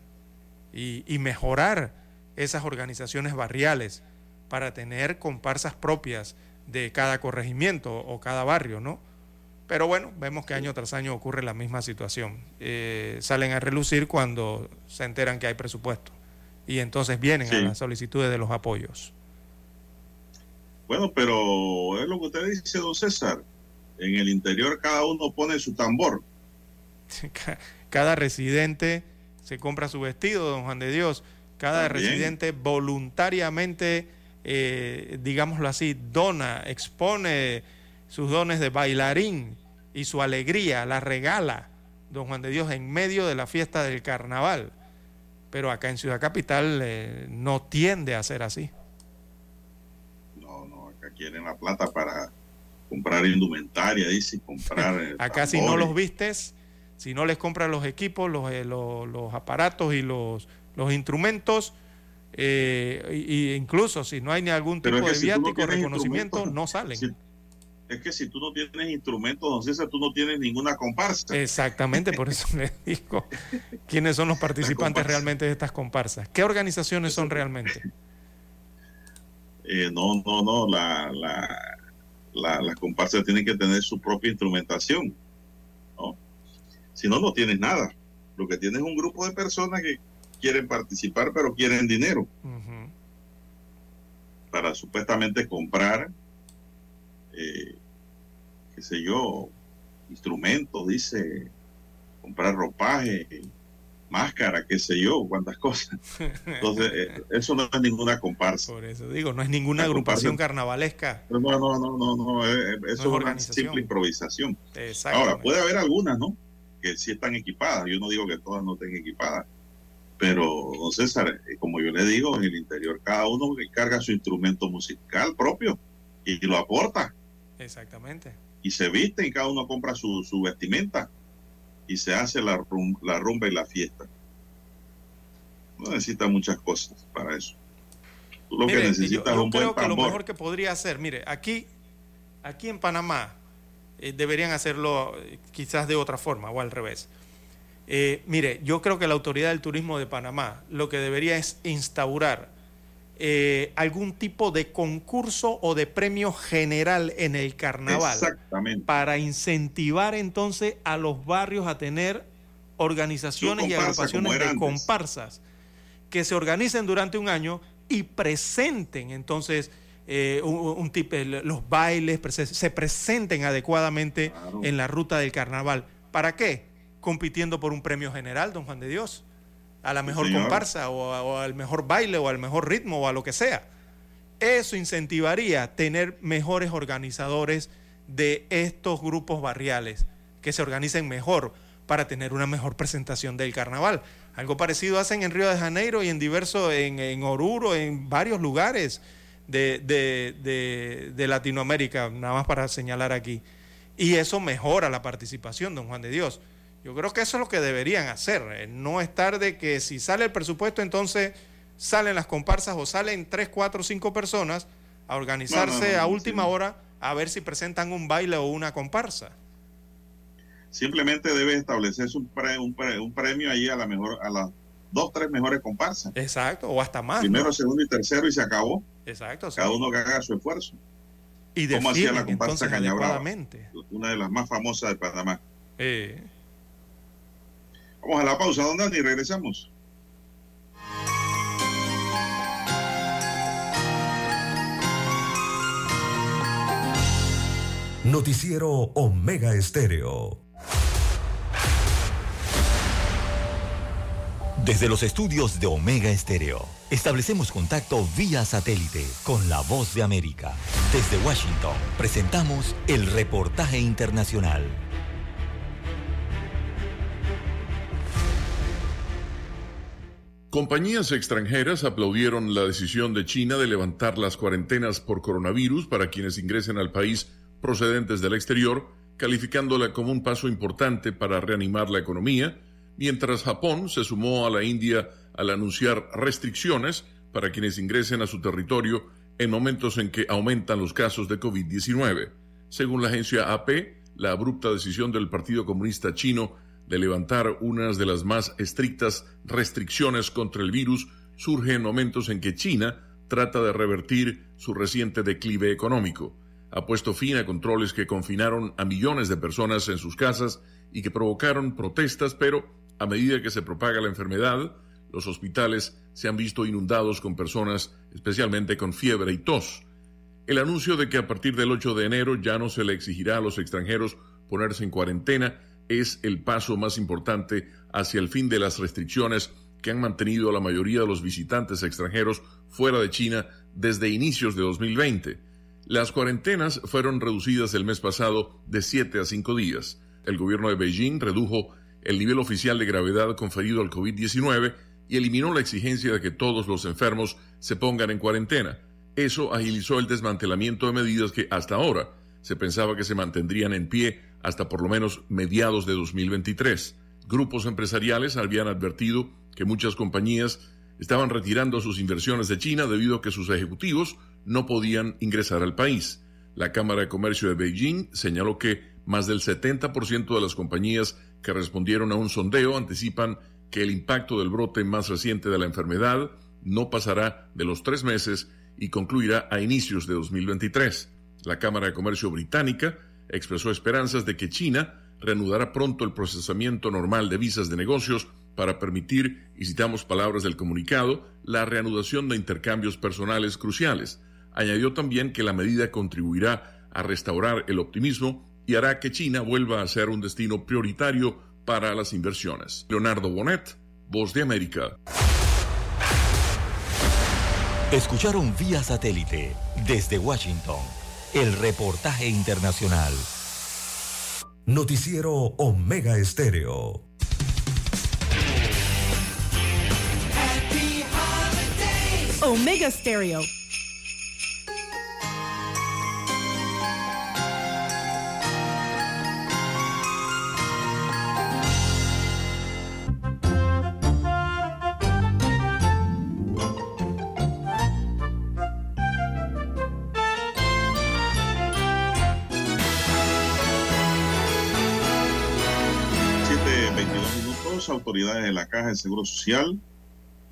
Speaker 4: y, y mejorar esas organizaciones barriales para tener comparsas propias de cada corregimiento o cada barrio, ¿no? Pero bueno, vemos que año tras año ocurre la misma situación. Eh, salen a relucir cuando se enteran que hay presupuesto y entonces vienen a las solicitudes de los apoyos.
Speaker 2: Bueno, pero es lo que usted dice, don César. En el interior cada uno pone su tambor.
Speaker 4: Ca- Cada residente se compra su vestido, don Juan de Dios. Cada
Speaker 2: También.
Speaker 4: residente voluntariamente, eh, digámoslo así, dona, expone sus dones de bailarín y su alegría, la regala, don Juan de Dios, en medio de la fiesta del carnaval. Pero acá en Ciudad Capital eh, no tiende a ser así.
Speaker 2: No, no, quieren la plata para comprar indumentaria, dice, comprar. eh, *laughs*
Speaker 4: Acá si no los vistes, si no les compras los equipos, los, eh, los, los aparatos y los, los instrumentos, eh, y, y incluso si no hay ni algún tipo
Speaker 2: Pero es que
Speaker 4: de
Speaker 2: si no
Speaker 4: viático,
Speaker 2: tienes
Speaker 4: reconocimiento, no salen.
Speaker 2: si- es que si tú no tienes instrumentos, don César, tú no tienes ninguna comparsa.
Speaker 4: Exactamente, por eso les *laughs* digo quiénes son los participantes realmente de estas comparsas. ¿Qué organizaciones son realmente? *laughs*
Speaker 2: Eh, no, no, no, la, la, la- las comparsas tienen que tener su propia instrumentación. ¿no? Si no, no tienes nada. Lo que tienes es un grupo de personas que quieren participar, pero quieren dinero para supuestamente comprar, eh, qué sé yo, instrumentos, dice, comprar ropaje, máscara, qué sé yo, cuántas cosas. Entonces, eh, eso no es ninguna comparsa.
Speaker 4: Por eso digo, no es ninguna
Speaker 2: La
Speaker 4: agrupación
Speaker 2: comparsa-
Speaker 4: carnavalesca.
Speaker 2: No, no, no, no, no, eh, eh, eso es, una simple improvisación. Ahora, puede haber algunas, ¿no? Que sí están equipadas. Yo no digo que todas no estén equipadas. Pero, don César, como yo le digo, en el interior cada uno carga su instrumento musical propio y lo aporta.
Speaker 4: Exactamente.
Speaker 2: Y se viste y cada uno compra su, su vestimenta y se hace la, rum- la rumba y la fiesta. No necesita muchas cosas para eso. Tú lo
Speaker 4: Mire,
Speaker 2: que
Speaker 4: yo,
Speaker 2: necesitas es
Speaker 4: yo
Speaker 2: un
Speaker 4: creo
Speaker 2: buen
Speaker 4: que lo mejor que podría hacer, mire, aquí, aquí en Panamá eh, deberían hacerlo eh, quizás de otra forma o al revés. Eh, mire, yo creo que la autoridad del turismo de Panamá lo que debería es instaurar eh, algún tipo de concurso o de premio general en el carnaval
Speaker 2: Exactamente.
Speaker 4: para incentivar entonces a los barrios a tener organizaciones y agrupaciones de comparsas que se organicen durante un año y presenten entonces eh, un, un tip- el- los bailes se presenten adecuadamente en la ruta del carnaval. ¿Para qué? Compitiendo por un premio general, don Juan de Dios. A la mejor comparsa o, a- o al mejor baile o al mejor ritmo o a lo que sea. Eso incentivaría tener mejores organizadores de estos grupos barriales, que se organicen mejor para tener una mejor presentación del carnaval. Algo parecido hacen en Río de Janeiro y en diversos, en, en Oruro, en varios lugares de, de- de- de Latinoamérica, nada más para señalar aquí. Y eso mejora la participación, don Juan de Dios. Yo creo que eso es lo que deberían hacer, eh, no estar de que si sale el presupuesto, entonces salen las comparsas o salen tres, cuatro, cinco personas a organizarse
Speaker 2: No, no, no,
Speaker 4: a última
Speaker 2: sí.
Speaker 4: hora a ver si presentan un baile o una comparsa.
Speaker 2: Simplemente debe establecerse un, pre- un, pre- un premio ahí a la mejor, a las dos, tres mejores comparsas.
Speaker 4: Exacto, o hasta más.
Speaker 2: Primero, segundo y tercero y se acabó.
Speaker 4: Exacto. sí.
Speaker 2: Cada uno que haga su esfuerzo.
Speaker 4: Y
Speaker 2: ¿Cómo hacía la
Speaker 4: definen
Speaker 2: comparsa
Speaker 4: entonces
Speaker 2: Caña Brava?
Speaker 4: adecuadamente.
Speaker 2: Una de las más famosas de Panamá.
Speaker 4: Eh,
Speaker 2: Vamos a la pausa, don Dani, y regresamos.
Speaker 3: Noticiero Omega Estéreo.
Speaker 1: Desde los estudios de Omega Estéreo, establecemos contacto vía satélite con la voz de América. Desde Washington, presentamos el reportaje internacional.
Speaker 10: Compañías extranjeras aplaudieron la decisión de China de levantar las cuarentenas por coronavirus para quienes ingresen al país procedentes del exterior, calificándola como un paso importante para reanimar la economía, mientras Japón se sumó a la India al anunciar restricciones para quienes ingresen a su territorio en momentos en que aumentan los casos de COVID-19. Según la agencia AP, la abrupta decisión del Partido Comunista Chino de levantar unas de las más estrictas restricciones contra el virus surge en momentos en que China trata de revertir su reciente declive económico. Ha puesto fin a controles que confinaron a millones de personas en sus casas y que provocaron protestas, pero a medida que se propaga la enfermedad, los hospitales se han visto inundados con personas, especialmente con fiebre y tos. El anuncio de que a partir del 8 de enero ya no se le exigirá a los extranjeros ponerse en cuarentena es el paso más importante hacia el fin de las restricciones que han mantenido a la mayoría de los visitantes extranjeros fuera de China desde inicios de 2020. Las cuarentenas fueron reducidas el mes pasado de 7 a 5 días. El gobierno de Beijing redujo el nivel oficial de gravedad conferido al COVID-19 y eliminó la exigencia de que todos los enfermos se pongan en cuarentena. Eso agilizó el desmantelamiento de medidas que hasta ahora se pensaba que se mantendrían en pie hasta por lo menos mediados de 2023. Grupos empresariales habían advertido que muchas compañías estaban retirando sus inversiones de China debido a que sus ejecutivos no podían ingresar al país. La Cámara de Comercio de Beijing señaló que más del 70% de las compañías que respondieron a un sondeo anticipan que el impacto del brote más reciente de la enfermedad no pasará de los tres meses y concluirá a inicios de 2023. La Cámara de Comercio británica expresó esperanzas de que China reanudará pronto el procesamiento normal de visas de negocios para permitir, y citamos palabras del comunicado, la reanudación de intercambios personales cruciales. Añadió también que la medida contribuirá a restaurar el optimismo y hará que China vuelva a ser un destino prioritario para las inversiones. Leonardo Bonet, Voz de América.
Speaker 1: Escucharon vía satélite desde Washington el reportaje internacional.
Speaker 3: Noticiero Omega Estéreo.
Speaker 26: Omega Stereo.
Speaker 2: Autoridades de la Caja de Seguro Social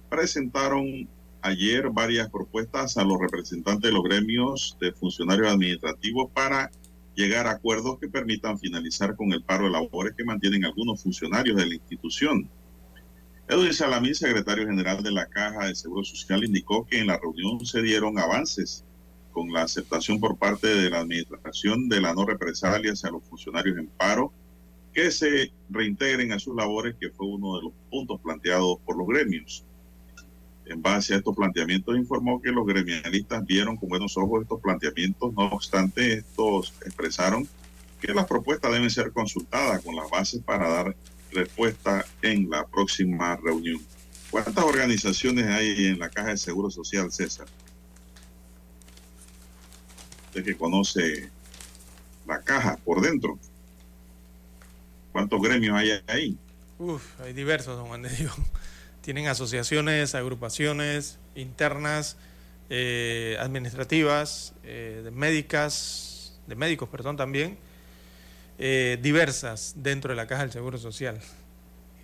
Speaker 2: presentaron ayer varias propuestas a los representantes de los gremios de funcionarios administrativos para llegar a acuerdos que permitan finalizar con el paro de labores que mantienen algunos funcionarios de la institución. Edwin Salamín, secretario general de la Caja de Seguro Social, indicó que en la reunión se dieron avances con la aceptación por parte de la administración de la no represalia hacia los funcionarios en paro que se reintegren a sus labores, que fue uno de los puntos planteados por los gremios. En base a estos planteamientos, informó que los gremialistas vieron con buenos ojos estos planteamientos, no obstante, estos expresaron que las propuestas deben ser consultadas con las bases para dar respuesta en la próxima reunión. ¿Cuántas organizaciones hay en la Caja de Seguro Social, César? Usted que conoce la caja por dentro. ¿Cuántos gremios hay ahí?
Speaker 4: Uf, hay diversos, don Juan de Dios. *laughs* Tienen asociaciones, agrupaciones internas, eh, administrativas, eh, de médicas, de médicos, perdón, también, eh, diversas dentro de la Caja del Seguro Social.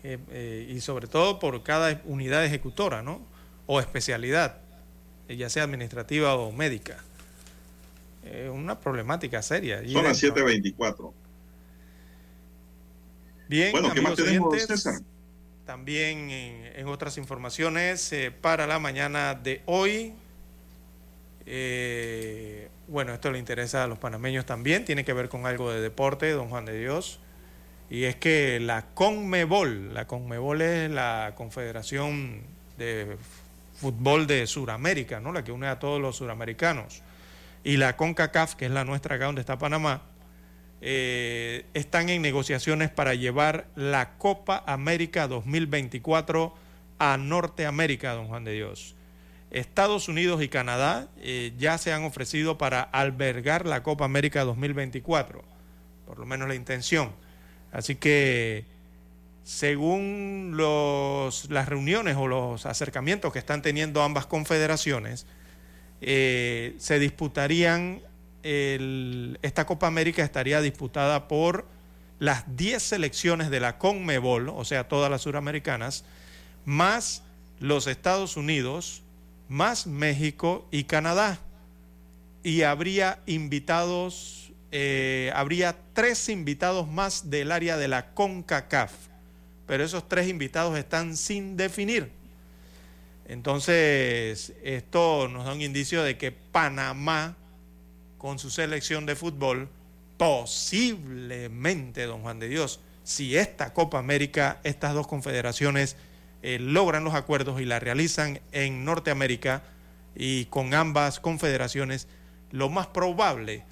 Speaker 4: Y sobre todo por cada unidad ejecutora, ¿no? O especialidad, ya sea administrativa o médica. Una problemática seria.
Speaker 2: Son las
Speaker 4: dentro.
Speaker 2: 7.24.
Speaker 4: Bien,
Speaker 2: Bueno, ¿qué más
Speaker 4: amigos
Speaker 2: tenemos,
Speaker 4: oyentes,
Speaker 2: César?
Speaker 4: También en, en otras informaciones, eh, para la mañana de hoy, eh, bueno, esto le interesa a los panameños también, tiene que ver con algo de deporte, don Juan de Dios, y es que la CONMEBOL, la CONMEBOL es la Confederación de Fútbol de Sudamérica, ¿no? la que une a todos los suramericanos, y la CONCACAF, que es la nuestra acá donde está Panamá, eh, están en negociaciones para llevar la Copa América 2024 a Norteamérica, don Juan de Dios. Estados Unidos y Canadá eh, ya se han ofrecido para albergar la Copa América 2024, por lo menos la intención. Así que, según los, las reuniones o los acercamientos que están teniendo ambas confederaciones, eh, se disputarían, esta Copa América estaría disputada por las 10 selecciones de la CONMEBOL, o sea, todas las suramericanas, más los Estados Unidos, más México y Canadá. Y habría invitados, eh, habría tres invitados más del área de la CONCACAF, pero esos tres invitados están sin definir. Entonces, esto nos da un indicio de que Panamá, con su selección de fútbol, posiblemente, don Juan de Dios, si esta Copa América, estas dos confederaciones eh, logran los acuerdos y la realizan en Norteamérica y con ambas confederaciones, lo más probable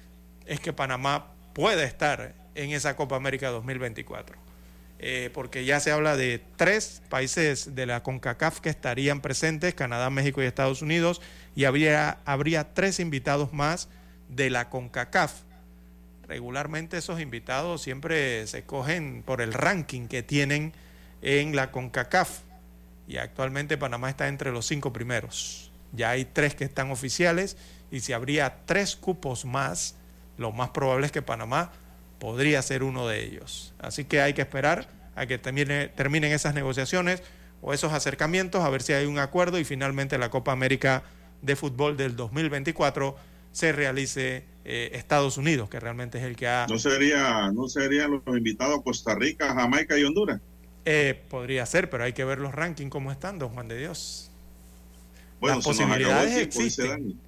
Speaker 4: es que Panamá pueda estar en esa Copa América 2024 eh, porque ya se habla de tres países de la CONCACAF que estarían presentes, Canadá, México y Estados Unidos, y habría, habría tres invitados más de la CONCACAF. Regularmente esos invitados siempre se cogen por el ranking que tienen en la CONCACAF, y actualmente Panamá está entre los cinco primeros. Ya hay tres que están oficiales, y si habría tres cupos más, lo más probable es que Panamá podría ser uno de ellos. Así que hay que esperar a que termine- terminen esas negociaciones o esos acercamientos, a ver si hay un acuerdo y finalmente la Copa América de Fútbol del 2024 se realice eh, Estados Unidos, que realmente es el que ha...
Speaker 2: ¿No sería, no serían los invitados Costa Rica, Jamaica y Honduras?
Speaker 4: Eh, podría ser, pero hay que ver los rankings cómo están, don Juan de Dios.
Speaker 2: Bueno,
Speaker 4: Las posibilidades existen.